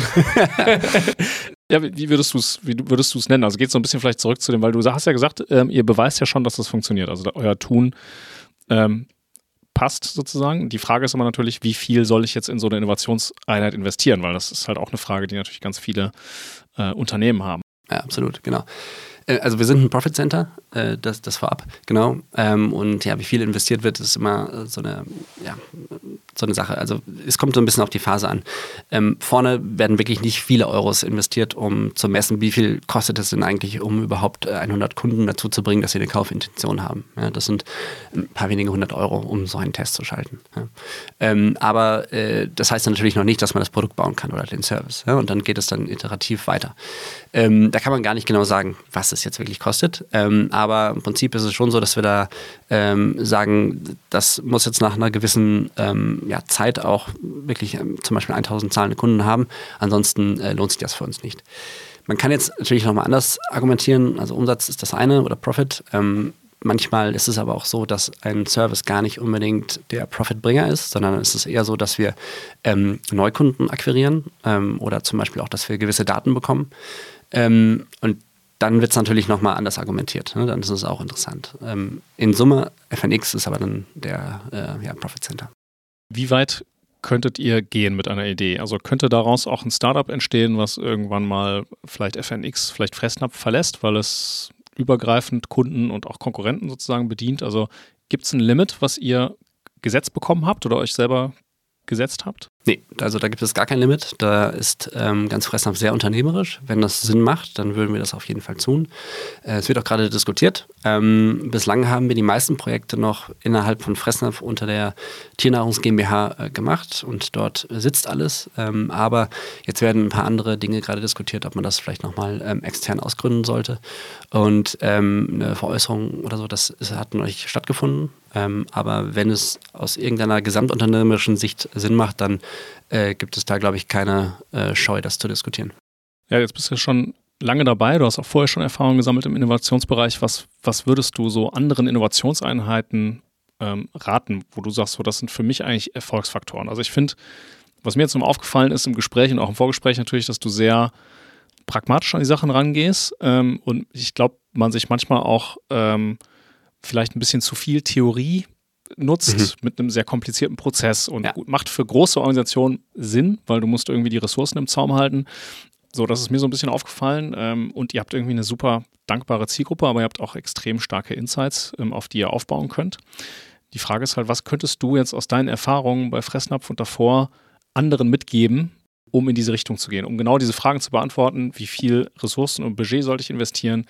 ja, wie würdest du es, würdest es nennen? Also geht so ein bisschen vielleicht zurück zu dem, weil du hast ja gesagt, ähm, ihr beweist ja schon, dass das funktioniert. Also euer Tun ähm, passt sozusagen. Die Frage ist immer natürlich, wie viel soll ich jetzt in so eine Innovationseinheit investieren? Weil das ist halt auch eine Frage, die natürlich ganz viele äh, Unternehmen haben. Ja, absolut, genau. Äh, also wir sind ein Profit Center, äh, das, das vorab, genau. Ähm, und ja, wie viel investiert wird, ist immer so eine ja, so eine Sache. Also es kommt so ein bisschen auf die Phase an. Ähm, vorne werden wirklich nicht viele Euros investiert, um zu messen, wie viel kostet es denn eigentlich, um überhaupt 100 äh, Kunden dazu zu bringen, dass sie eine Kaufintention haben. Ja, das sind ein paar wenige hundert Euro, um so einen Test zu schalten. Ja. Ähm, aber äh, das heißt natürlich noch nicht, dass man das Produkt bauen kann oder den Service. Ja, und dann geht es dann iterativ weiter. Ähm, da kann man gar nicht genau sagen, was es jetzt wirklich kostet. Ähm, aber im Prinzip ist es schon so, dass wir da ähm, sagen, das muss jetzt nach einer gewissen ähm, ja, Zeit auch wirklich ähm, zum Beispiel 1000 zahlende Kunden haben. Ansonsten äh, lohnt sich das für uns nicht. Man kann jetzt natürlich nochmal anders argumentieren. Also Umsatz ist das eine oder Profit. Ähm, manchmal ist es aber auch so, dass ein Service gar nicht unbedingt der Profitbringer ist, sondern es ist eher so, dass wir ähm, Neukunden akquirieren ähm, oder zum Beispiel auch, dass wir gewisse Daten bekommen. Ähm, und dann wird es natürlich nochmal anders argumentiert. Ne? Dann ist es auch interessant. Ähm, in Summe, FNX ist aber dann der äh, ja, Profit Center. Wie weit könntet ihr gehen mit einer Idee? Also könnte daraus auch ein Startup entstehen, was irgendwann mal vielleicht FNX, vielleicht Fressnapf verlässt, weil es übergreifend Kunden und auch Konkurrenten sozusagen bedient? Also gibt es ein Limit, was ihr gesetzt bekommen habt oder euch selber gesetzt habt? Nee, also da gibt es gar kein Limit. Da ist ähm, ganz Fressnapf sehr unternehmerisch. Wenn das Sinn macht, dann würden wir das auf jeden Fall tun. Äh, es wird auch gerade diskutiert. Ähm, bislang haben wir die meisten Projekte noch innerhalb von Fressnapf unter der Tiernahrungs GmbH äh, gemacht und dort sitzt alles. Ähm, aber jetzt werden ein paar andere Dinge gerade diskutiert, ob man das vielleicht nochmal ähm, extern ausgründen sollte. Und ähm, eine Veräußerung oder so, das ist, hat noch nicht stattgefunden. Ähm, aber wenn es aus irgendeiner gesamtunternehmerischen Sicht Sinn macht, dann äh, gibt es da, glaube ich, keine äh, Scheu, das zu diskutieren. Ja, jetzt bist du schon lange dabei. Du hast auch vorher schon Erfahrungen gesammelt im Innovationsbereich. Was, was würdest du so anderen Innovationseinheiten ähm, raten, wo du sagst, so, das sind für mich eigentlich Erfolgsfaktoren? Also ich finde, was mir jetzt noch aufgefallen ist im Gespräch und auch im Vorgespräch natürlich, dass du sehr pragmatisch an die Sachen rangehst. Ähm, und ich glaube, man sich manchmal auch ähm, vielleicht ein bisschen zu viel Theorie nutzt mhm. mit einem sehr komplizierten Prozess und ja. macht für große Organisationen Sinn, weil du musst irgendwie die Ressourcen im Zaum halten. So, das ist mir so ein bisschen aufgefallen. Ähm, und ihr habt irgendwie eine super dankbare Zielgruppe, aber ihr habt auch extrem starke Insights, ähm, auf die ihr aufbauen könnt. Die Frage ist halt, was könntest du jetzt aus deinen Erfahrungen bei Fressnapf und davor anderen mitgeben, um in diese Richtung zu gehen, um genau diese Fragen zu beantworten, wie viel Ressourcen und Budget sollte ich investieren,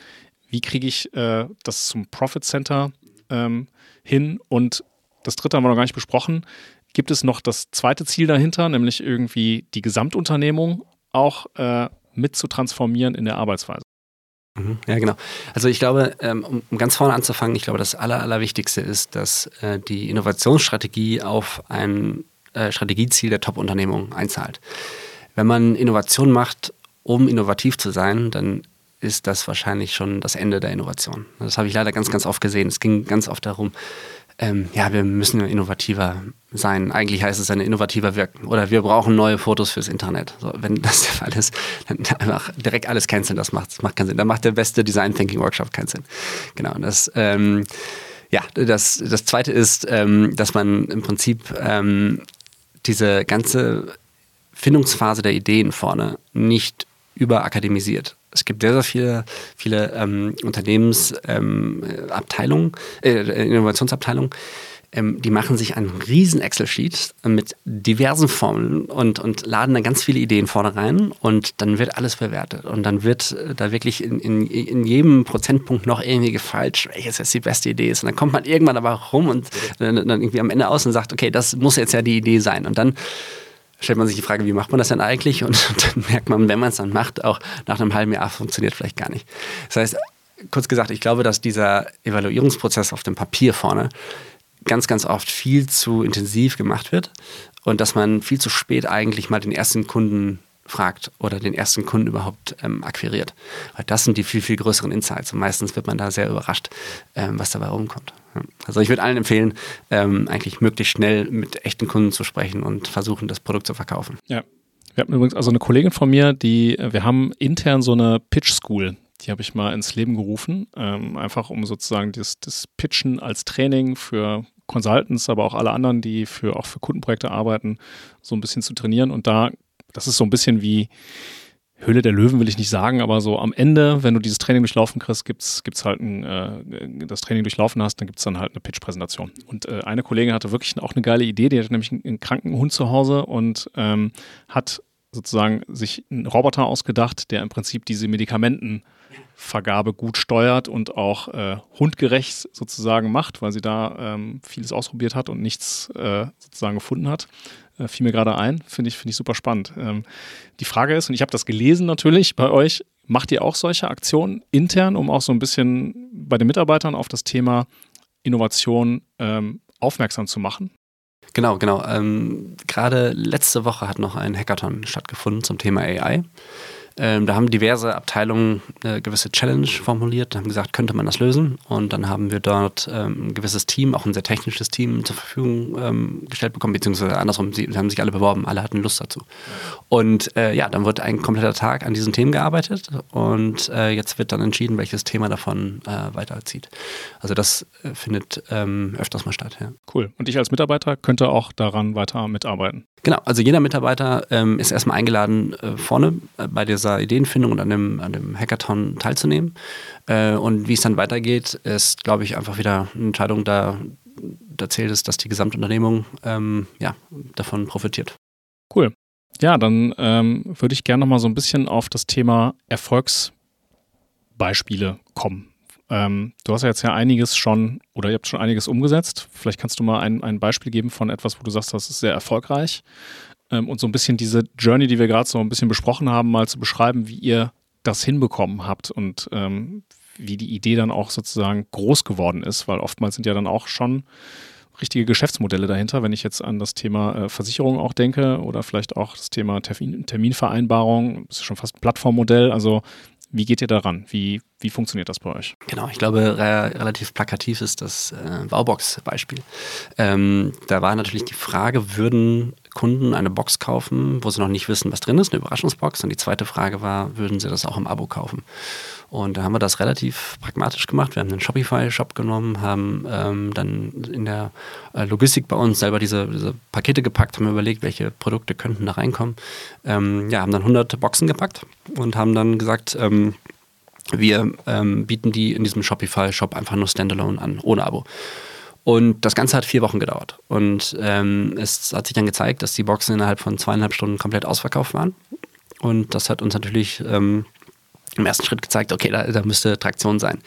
wie kriege ich äh, das zum Profit Center ähm, hin und das dritte haben wir noch gar nicht besprochen. Gibt es noch das zweite Ziel dahinter, nämlich irgendwie die Gesamtunternehmung auch äh, mit zu transformieren in der Arbeitsweise? Mhm. Ja, genau. Also ich glaube, ähm, um ganz vorne anzufangen, ich glaube, das Aller, Allerwichtigste ist, dass äh, die Innovationsstrategie auf ein äh, Strategieziel der Top-Unternehmung einzahlt. Wenn man Innovation macht, um innovativ zu sein, dann ist das wahrscheinlich schon das Ende der Innovation. Das habe ich leider ganz, ganz oft gesehen. Es ging ganz oft darum, ähm, ja, wir müssen innovativer sein. Eigentlich heißt es eine innovativer wirken. Oder wir brauchen neue Fotos fürs Internet. So, wenn das der Fall ist, dann einfach direkt alles canceln, das macht, das macht keinen Sinn. Dann macht der beste Design Thinking Workshop keinen Sinn. Genau. Und das, ähm, ja, das, das zweite ist, ähm, dass man im Prinzip ähm, diese ganze Findungsphase der Ideen vorne nicht überakademisiert es gibt sehr, sehr viele, viele ähm, Unternehmensabteilungen, ähm, äh, Innovationsabteilungen, ähm, die machen sich einen riesen Excel-Sheet mit diversen Formeln und, und laden da ganz viele Ideen vorne rein und dann wird alles bewertet. Und dann wird äh, da wirklich in, in, in jedem Prozentpunkt noch irgendwie gefalscht, welches jetzt die beste Idee ist. Und dann kommt man irgendwann aber rum und dann, dann irgendwie am Ende aus und sagt, okay, das muss jetzt ja die Idee sein. Und dann stellt man sich die Frage, wie macht man das denn eigentlich? Und, dann merkt man, wenn man es dann macht, auch nach einem halben Jahr funktioniert vielleicht gar nicht. Das heißt, kurz gesagt, ich glaube, dass dieser Evaluierungsprozess auf dem Papier vorne ganz, ganz oft viel zu intensiv gemacht wird und dass man viel zu spät eigentlich mal den ersten Kunden fragt oder den ersten Kunden überhaupt ähm, akquiriert. Weil das sind die viel, viel größeren Insights und meistens wird man da sehr überrascht, ähm, was dabei rumkommt. Also ich würde allen empfehlen, ähm, eigentlich möglichst schnell mit echten Kunden zu sprechen und versuchen, das Produkt zu verkaufen. Ja. Wir hatten übrigens also eine Kollegin von mir, die, wir haben intern so eine Pitch School, die habe ich mal ins Leben gerufen, ähm, einfach um sozusagen das, das Pitchen als Training für Consultants, aber auch alle anderen, die für auch für Kundenprojekte arbeiten, so ein bisschen zu trainieren. Und da das ist so ein bisschen wie, Höhle der Löwen will ich nicht sagen, aber so am Ende, wenn du dieses Training durchlaufen kriegst, gibt's gibt's halt ein, äh, das Training durchlaufen hast, dann gibt's dann halt eine Pitch-Präsentation. Und äh, eine Kollegin hatte wirklich auch eine geile Idee, die hatte nämlich einen, einen kranken Hund zu Hause und ähm, hat sozusagen sich einen Roboter ausgedacht, der im Prinzip diese Medikamentenvergabe gut steuert und auch äh, hundgerecht sozusagen macht, weil sie da ähm, vieles ausprobiert hat und nichts äh, sozusagen gefunden hat. Äh, fiel mir gerade ein. Finde ich, finde ich super spannend. Ähm, die Frage ist, und ich habe das gelesen natürlich bei euch, macht ihr auch solche Aktionen intern, um auch so ein bisschen bei den Mitarbeitern auf das Thema Innovation ähm, aufmerksam zu machen? Genau, genau. Ähm, Gerade letzte Woche hat noch ein Hackathon stattgefunden zum Thema AI. Ähm, da haben diverse Abteilungen eine gewisse Challenge formuliert, haben gesagt, könnte man das lösen? Und dann haben wir dort ähm, ein gewisses Team, auch ein sehr technisches Team zur Verfügung ähm, gestellt bekommen, beziehungsweise andersrum, sie haben sich alle beworben, alle hatten Lust dazu. Und äh, ja, dann wird ein kompletter Tag an diesen Themen gearbeitet und äh, jetzt wird dann entschieden, welches Thema davon äh, weiterzieht. Also das äh, findet ähm, öfters mal statt. Ja. Cool. Und ich als Mitarbeiter könnte auch daran weiter mitarbeiten. Genau, also jeder Mitarbeiter ähm, ist erstmal eingeladen, äh, vorne äh, bei dieser Ideenfindung und an dem, an dem Hackathon teilzunehmen. Äh, und wie es dann weitergeht, ist, glaube ich, einfach wieder eine Entscheidung, da, da zählt es, dass die Gesamtunternehmung ähm, ja, davon profitiert. Cool. Ja, dann ähm, würde ich gerne nochmal so ein bisschen auf das Thema Erfolgsbeispiele kommen. Ähm, du hast ja jetzt ja einiges schon oder ihr habt schon einiges umgesetzt. Vielleicht kannst du mal ein, ein Beispiel geben von etwas, wo du sagst, das ist sehr erfolgreich. Ähm, und so ein bisschen diese Journey, die wir gerade so ein bisschen besprochen haben, mal zu beschreiben, wie ihr das hinbekommen habt und ähm, wie die Idee dann auch sozusagen groß geworden ist, weil oftmals sind ja dann auch schon richtige Geschäftsmodelle dahinter, wenn ich jetzt an das Thema äh, Versicherung auch denke oder vielleicht auch das Thema Termin, Terminvereinbarung, das ist schon fast ein Plattformmodell. Also wie geht ihr daran? Wie, wie funktioniert das bei euch? Genau, ich glaube, re relativ plakativ ist das äh, Baubox-Beispiel. Ähm, da war natürlich die Frage, würden Kunden eine Box kaufen, wo sie noch nicht wissen, was drin ist, eine Überraschungsbox? Und die zweite Frage war, würden sie das auch im Abo kaufen? Und da haben wir das relativ pragmatisch gemacht. Wir haben einen Shopify-Shop genommen, haben ähm, dann in der äh, Logistik bei uns selber diese, diese, Pakete gepackt, haben überlegt, welche Produkte könnten da reinkommen. Ähm, ja, haben dann hunderte Boxen gepackt und haben dann gesagt, ähm, wir ähm, bieten die in diesem Shopify-Shop einfach nur Standalone an, ohne Abo. Und das Ganze hat vier Wochen gedauert. Und ähm, es hat sich dann gezeigt, dass die Boxen innerhalb von zweieinhalb Stunden komplett ausverkauft waren. Und das hat uns natürlich ähm, im ersten Schritt gezeigt, okay, da, da, müsste Traktion sein.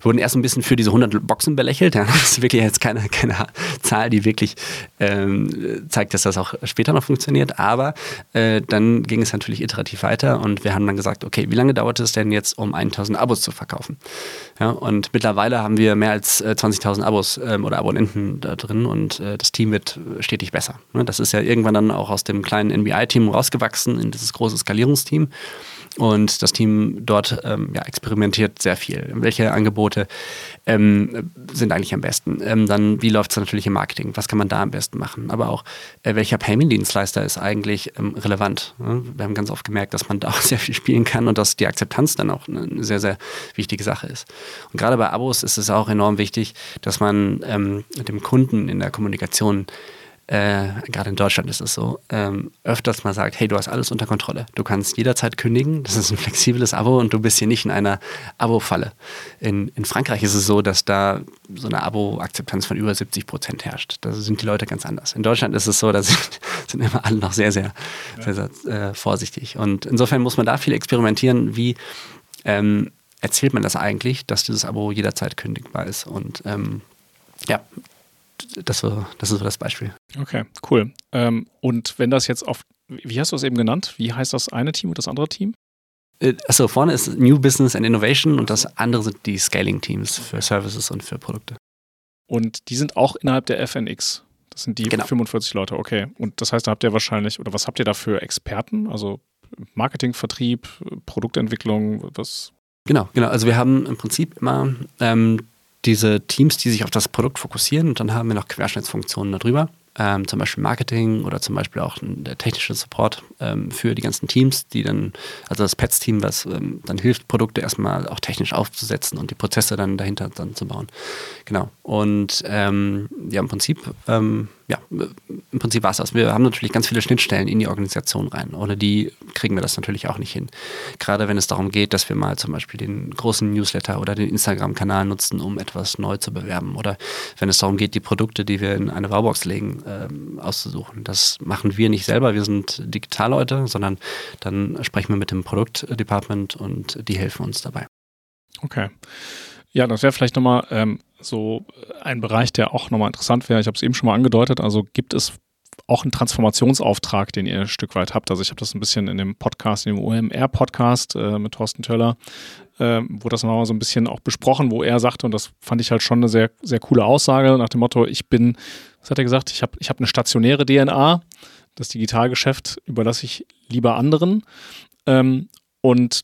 Wir wurden erst ein bisschen für diese 100 Boxen belächelt. Ja. Das ist wirklich jetzt keine, keine Zahl, die wirklich ähm, zeigt, dass das auch später noch funktioniert. Aber äh, dann ging es natürlich iterativ weiter und wir haben dann gesagt, okay, wie lange dauert es denn jetzt, um 1000 Abos zu verkaufen? Ja, und mittlerweile haben wir mehr als äh, 20.000 Abos ähm, oder Abonnenten da drin und äh, das Team wird stetig besser. Ne? Das ist ja irgendwann dann auch aus dem kleinen NBI-Team rausgewachsen in dieses große Skalierungsteam. Und das Team dort ähm, ja, experimentiert sehr viel. Welche Angebote ähm, sind eigentlich am besten? Ähm, dann, wie läuft es natürlich im Marketing? Was kann man da am besten machen? Aber auch, äh, welcher Payment-Dienstleister ist eigentlich ähm, relevant? Wir haben ganz oft gemerkt, dass man da auch sehr viel spielen kann und dass die Akzeptanz dann auch eine sehr, sehr wichtige Sache ist. Und gerade bei Abos ist es auch enorm wichtig, dass man ähm, dem Kunden in der Kommunikation äh, gerade in Deutschland ist es so, ähm, öfters mal sagt, hey, du hast alles unter Kontrolle. Du kannst jederzeit kündigen, das ist ein flexibles Abo und du bist hier nicht in einer Abo-Falle. In, in Frankreich ist es so, dass da so eine Abo-Akzeptanz von über 70 Prozent herrscht. Da sind die Leute ganz anders. In Deutschland ist es so, da sind, sind immer alle noch sehr, sehr, sehr, sehr äh, vorsichtig. Und insofern muss man da viel experimentieren, wie ähm, erzählt man das eigentlich, dass dieses Abo jederzeit kündigbar ist. Und ähm, ja, das, war, das ist so das Beispiel. Okay, cool. Ähm, und wenn das jetzt auf, wie hast du es eben genannt? Wie heißt das eine Team und das andere Team? Äh, Achso, vorne ist New Business and Innovation und das andere sind die Scaling-Teams für Services und für Produkte. Und die sind auch innerhalb der FNX. Das sind die genau. 45 Leute, okay. Und das heißt, da habt ihr wahrscheinlich, oder was habt ihr da für Experten? Also Marketing, Vertrieb, Produktentwicklung, was? Genau, genau. Also wir haben im Prinzip immer ähm, diese Teams, die sich auf das Produkt fokussieren und dann haben wir noch Querschnittsfunktionen darüber. Ähm, zum Beispiel Marketing oder zum Beispiel auch der technische Support ähm, für die ganzen Teams, die dann, also das Pets-Team, was ähm, dann hilft, Produkte erstmal auch technisch aufzusetzen und die Prozesse dann dahinter dann zu bauen. Genau. Und ähm, ja, im Prinzip ähm, ja, im Prinzip war es das. Wir haben natürlich ganz viele Schnittstellen in die Organisation rein. Ohne die kriegen wir das natürlich auch nicht hin. Gerade wenn es darum geht, dass wir mal zum Beispiel den großen Newsletter oder den Instagram-Kanal nutzen, um etwas neu zu bewerben. Oder wenn es darum geht, die Produkte, die wir in eine Wowbox legen, ähm, auszusuchen. Das machen wir nicht selber. Wir sind Digitalleute, sondern dann sprechen wir mit dem Produktdepartment und die helfen uns dabei. Okay. Ja, das wäre vielleicht nochmal ähm, so ein Bereich, der auch nochmal interessant wäre. Ich habe es eben schon mal angedeutet. Also gibt es auch einen Transformationsauftrag, den ihr ein Stück weit habt. Also ich habe das ein bisschen in dem Podcast, in dem OMR-Podcast äh, mit Thorsten Töller, äh, wo das nochmal so ein bisschen auch besprochen, wo er sagte, und das fand ich halt schon eine sehr, sehr coole Aussage, nach dem Motto, ich bin, was hat er gesagt, ich habe ich hab eine stationäre DNA, das Digitalgeschäft überlasse ich lieber anderen. Ähm, und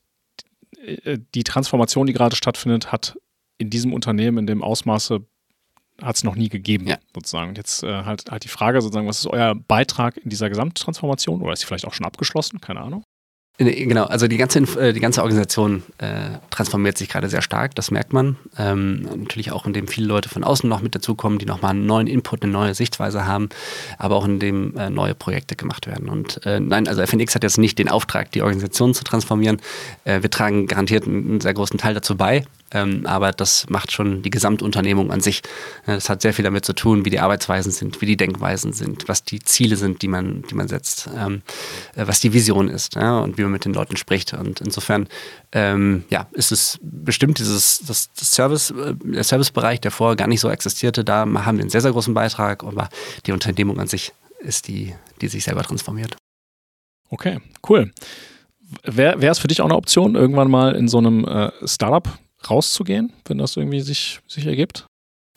äh, die Transformation, die gerade stattfindet, hat in diesem Unternehmen in dem Ausmaße hat es noch nie gegeben, ja. sozusagen. Jetzt äh, halt, halt die Frage sozusagen, was ist euer Beitrag in dieser Gesamttransformation oder ist sie vielleicht auch schon abgeschlossen? Keine Ahnung. Genau, also die ganze, äh, die ganze Organisation äh, transformiert sich gerade sehr stark, das merkt man. Ähm, natürlich auch, indem viele Leute von außen noch mit dazukommen, die nochmal einen neuen Input, eine neue Sichtweise haben, aber auch indem äh, neue Projekte gemacht werden. Und äh, nein, also FNX hat jetzt nicht den Auftrag, die Organisation zu transformieren. Äh, wir tragen garantiert einen sehr großen Teil dazu bei, ähm, aber das macht schon die Gesamtunternehmung an sich. Das hat sehr viel damit zu tun, wie die Arbeitsweisen sind, wie die Denkweisen sind, was die Ziele sind, die man, die man setzt, ähm, äh, was die Vision ist ja, und wie man mit den Leuten spricht. Und insofern ähm, ja, ist es bestimmt dieses das, das Service, äh, der Servicebereich, der vorher gar nicht so existierte, da haben wir einen sehr, sehr großen Beitrag, aber die Unternehmung an sich ist die, die sich selber transformiert. Okay, cool. Wäre es für dich auch eine Option, irgendwann mal in so einem äh, Startup rauszugehen, wenn das irgendwie sich, sich ergibt?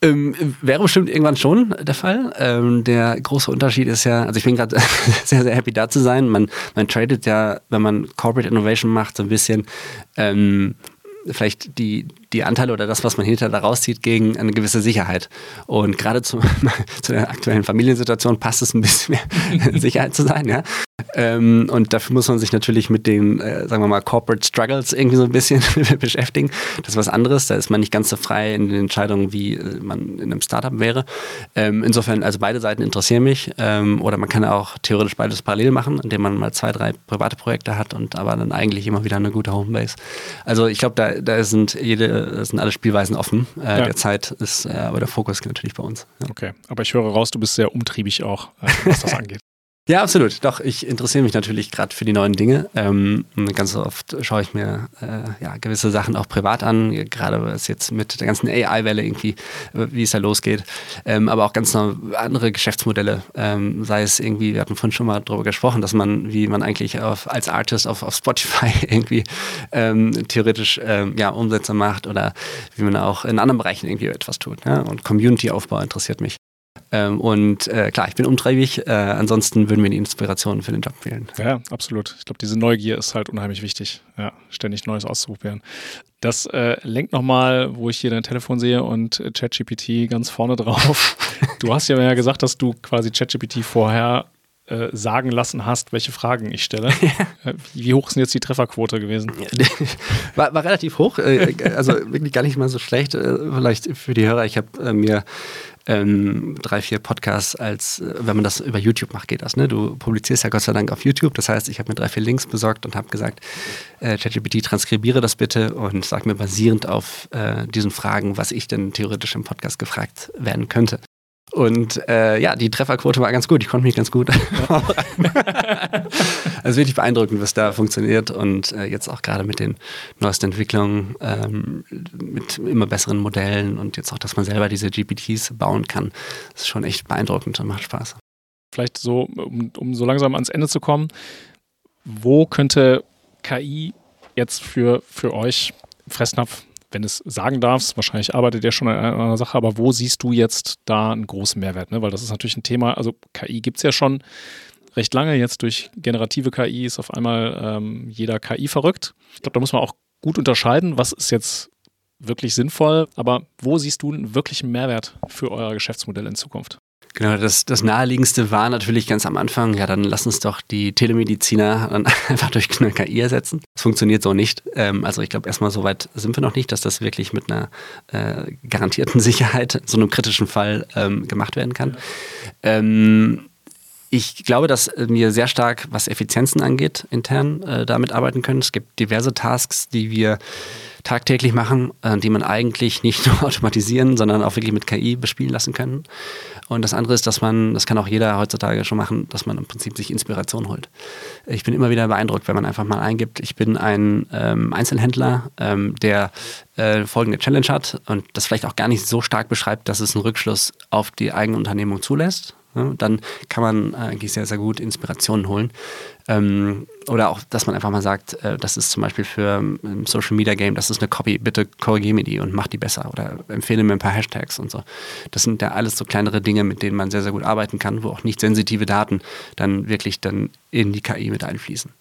Ähm, wäre bestimmt irgendwann schon der Fall. Ähm, der große Unterschied ist ja, also ich bin gerade sehr, sehr happy da zu sein. Man, man tradet ja, wenn man Corporate Innovation macht, so ein bisschen ähm, vielleicht die, die Anteile oder das, was man hinterher da rauszieht, gegen eine gewisse Sicherheit. Und gerade zu, zu der aktuellen Familiensituation passt es ein bisschen mehr Sicherheit zu sein, ja. Ähm, und dafür muss man sich natürlich mit den, äh, sagen wir mal, Corporate Struggles irgendwie so ein bisschen beschäftigen. Das ist was anderes. Da ist man nicht ganz so frei in den Entscheidungen, wie äh, man in einem Startup wäre. Ähm, insofern, also beide Seiten interessieren mich. Ähm, oder man kann auch theoretisch beides parallel machen, indem man mal zwei, drei private Projekte hat und aber dann eigentlich immer wieder eine gute Homebase. Also ich glaube, da, da sind jede, sind alle Spielweisen offen. Äh, ja. Derzeit ist äh, aber der Fokus natürlich bei uns. Ja. Okay, aber ich höre raus, du bist sehr umtriebig auch, äh, was das angeht. Ja, absolut. Doch, ich interessiere mich natürlich gerade für die neuen Dinge. Ähm, ganz oft schaue ich mir äh, ja, gewisse Sachen auch privat an, gerade was jetzt mit der ganzen AI-Welle irgendwie, wie es da losgeht. Ähm, aber auch ganz andere Geschäftsmodelle. Ähm, sei es irgendwie, wir hatten vorhin schon mal darüber gesprochen, dass man, wie man eigentlich auf, als Artist auf, auf Spotify irgendwie ähm, theoretisch ähm, ja, Umsätze macht oder wie man auch in anderen Bereichen irgendwie etwas tut. Ja? Und Community-Aufbau interessiert mich. Ähm, und äh, klar, ich bin umtriebig. Äh, ansonsten würden mir die Inspirationen für den Job fehlen. Ja, absolut. Ich glaube, diese Neugier ist halt unheimlich wichtig. Ja, ständig Neues auszuprobieren. Das äh, lenkt nochmal, wo ich hier dein Telefon sehe und äh, ChatGPT ganz vorne drauf. du hast ja gesagt, dass du quasi ChatGPT vorher äh, sagen lassen hast, welche Fragen ich stelle. Ja. Äh, wie hoch ist denn jetzt die Trefferquote gewesen? War, war relativ hoch, also wirklich gar nicht mal so schlecht. Vielleicht für die Hörer, ich habe mir ähm, drei, vier Podcasts als, äh, wenn man das über YouTube macht, geht das. Ne? Du publizierst ja Gott sei Dank auf YouTube. Das heißt, ich habe mir drei, vier Links besorgt und habe gesagt, äh, ChatGPT transkribiere das bitte und sag mir basierend auf äh, diesen Fragen, was ich denn theoretisch im Podcast gefragt werden könnte. Und äh, ja, die Trefferquote war ganz gut. Ich konnte mich ganz gut. also wirklich beeindruckend, was da funktioniert. Und äh, jetzt auch gerade mit den neuesten Entwicklungen, ähm, mit immer besseren Modellen und jetzt auch, dass man selber diese GPTs bauen kann. Ist schon echt beeindruckend und macht Spaß. Vielleicht so, um, um so langsam ans Ende zu kommen, wo könnte KI jetzt für, für euch Fressnapf wenn es sagen darfst, wahrscheinlich arbeitet ihr schon an einer Sache, aber wo siehst du jetzt da einen großen Mehrwert? Ne? Weil das ist natürlich ein Thema, also KI gibt es ja schon recht lange, jetzt durch generative KI ist auf einmal ähm, jeder KI verrückt. Ich glaube, da muss man auch gut unterscheiden, was ist jetzt wirklich sinnvoll, aber wo siehst du einen wirklichen Mehrwert für euer Geschäftsmodell in Zukunft? Genau, das, das naheliegendste war natürlich ganz am Anfang, ja, dann lass uns doch die Telemediziner dann einfach durch eine KI ersetzen. Das funktioniert so nicht. Ähm, also ich glaube, erstmal so weit sind wir noch nicht, dass das wirklich mit einer äh, garantierten Sicherheit in so einem kritischen Fall ähm, gemacht werden kann. Ja. Ähm, ich glaube, dass wir sehr stark, was Effizienzen angeht, intern äh, damit arbeiten können. Es gibt diverse Tasks, die wir tagtäglich machen, äh, die man eigentlich nicht nur automatisieren, sondern auch wirklich mit KI bespielen lassen können. Und das andere ist, dass man, das kann auch jeder heutzutage schon machen, dass man im Prinzip sich Inspiration holt. Ich bin immer wieder beeindruckt, wenn man einfach mal eingibt, ich bin ein ähm, Einzelhändler, ähm, der äh, folgende Challenge hat und das vielleicht auch gar nicht so stark beschreibt, dass es einen Rückschluss auf die eigene Unternehmung zulässt, Ne? Dann kann man eigentlich sehr, sehr gut Inspirationen holen. Ähm, oder auch, dass man einfach mal sagt, äh, das ist zum Beispiel für ein ähm, Social Media Game, das ist eine Copy, bitte korrigiere mir die und mach die besser oder empfehle mir ein paar Hashtags und so. Das sind ja alles so kleinere Dinge, mit denen man sehr, sehr gut arbeiten kann, wo auch nicht sensitive Daten dann wirklich dann in die KI mit einfließen.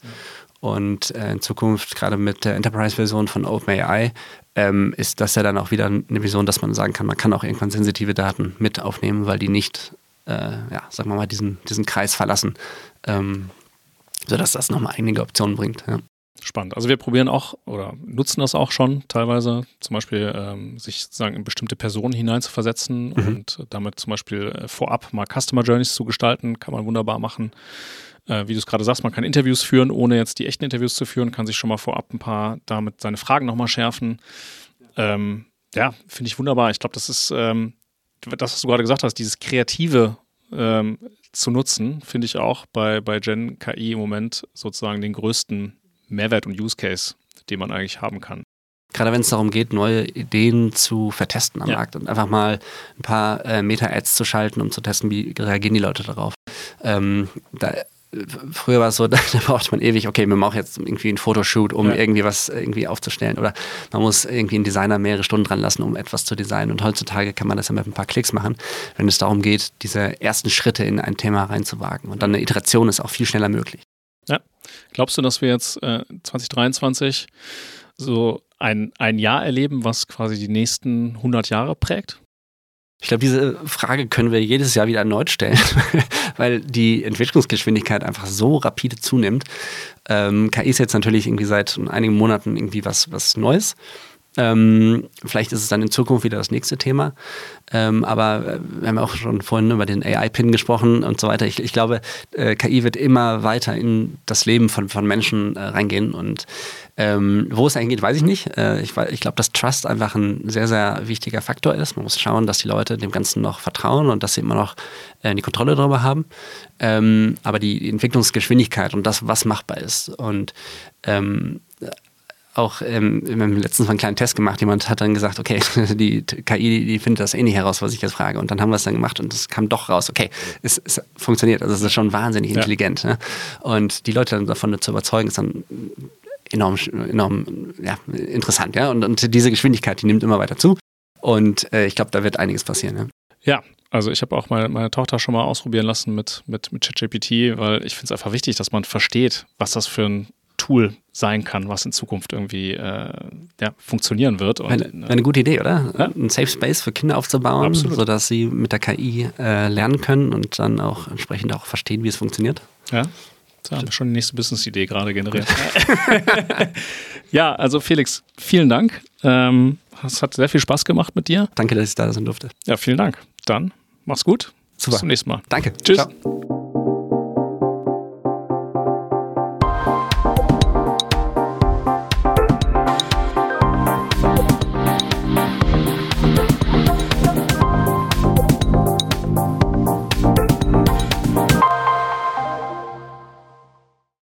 Und äh, in Zukunft, gerade mit der Enterprise-Version von OpenAI, ähm, ist das ja dann auch wieder eine Vision, dass man sagen kann, man kann auch irgendwann sensitive Daten mit aufnehmen, weil die nicht äh, ja, sagen wir mal, diesen, diesen Kreis verlassen, ähm, sodass das nochmal einige Optionen bringt. Ja. Spannend. Also wir probieren auch oder nutzen das auch schon teilweise, zum Beispiel ähm, sich sozusagen in bestimmte Personen hineinzuversetzen mhm. und damit zum Beispiel äh, vorab mal Customer Journeys zu gestalten, kann man wunderbar machen. Äh, wie du es gerade sagst, man kann Interviews führen, ohne jetzt die echten Interviews zu führen, kann sich schon mal vorab ein paar damit seine Fragen nochmal schärfen. Ähm, ja, finde ich wunderbar. Ich glaube, das ist ähm, das, was du gerade gesagt hast, dieses Kreative ähm, zu nutzen, finde ich auch bei, bei Gen KI im Moment sozusagen den größten Mehrwert und Use Case, den man eigentlich haben kann. Gerade wenn es darum geht, neue Ideen zu vertesten am ja. Markt und einfach mal ein paar äh, Meta-Ads zu schalten, um zu testen, wie reagieren die Leute darauf. Ähm, da früher war es so, da braucht man ewig, okay, man braucht jetzt irgendwie einen Fotoshoot, um ja. irgendwie was irgendwie aufzustellen. Oder man muss irgendwie einen Designer mehrere Stunden dran lassen, um etwas zu designen. Und heutzutage kann man das ja mit ein paar Klicks machen, wenn es darum geht, diese ersten Schritte in ein Thema reinzuwagen. Und dann eine Iteration ist auch viel schneller möglich. Ja. Glaubst du, dass wir jetzt äh, 2023 so ein, ein Jahr erleben, was quasi die nächsten 100 Jahre prägt? Ich glaube, diese Frage können wir jedes Jahr wieder erneut stellen, weil die Entwicklungsgeschwindigkeit einfach so rapide zunimmt. Ähm, KI ist jetzt natürlich irgendwie seit einigen Monaten irgendwie was, was Neues. Ähm, vielleicht ist es dann in Zukunft wieder das nächste Thema. Ähm, aber äh, wir haben auch schon vorhin über den AI-Pin gesprochen und so weiter. Ich, ich glaube, äh, KI wird immer weiter in das Leben von, von Menschen äh, reingehen. Und ähm, wo es eingeht, weiß ich nicht. Äh, ich ich glaube, dass Trust einfach ein sehr, sehr wichtiger Faktor ist. Man muss schauen, dass die Leute dem Ganzen noch vertrauen und dass sie immer noch äh, die Kontrolle darüber haben. Ähm, aber die Entwicklungsgeschwindigkeit und das, was machbar ist. Und ähm, auch ähm, wir haben letztens mal einen kleinen Test gemacht. Jemand hat dann gesagt, okay, die KI, die findet das eh nicht heraus, was ich jetzt frage. Und dann haben wir es dann gemacht und es kam doch raus, okay, es, es funktioniert. Also es ist schon wahnsinnig intelligent. Ja. Ne? Und die Leute dann davon zu überzeugen, ist dann enorm, enorm ja, interessant. Ja? Und, und diese Geschwindigkeit, die nimmt immer weiter zu. Und äh, ich glaube, da wird einiges passieren. Ja, ja also ich habe auch meine, meine Tochter schon mal ausprobieren lassen mit, mit, mit ChatGPT, weil ich finde es einfach wichtig, dass man versteht, was das für ein Tool sein kann, was in Zukunft irgendwie äh, ja, funktionieren wird. Und, eine, äh, eine, gute Idee, oder? Ja? Ein Safe Space für Kinder aufzubauen, Absolut. sodass sie mit der KI äh, lernen können und dann auch entsprechend auch verstehen, wie es funktioniert. Ja. Da haben wir schon die nächste Business-Idee gerade generiert. ja, also Felix, vielen Dank. Ähm, es hat sehr viel Spaß gemacht mit dir. Danke, dass ich da sein durfte. Ja, vielen Dank. Dann mach's gut. Super. Bis zum nächsten Mal. Danke. Tschüss. Ciao.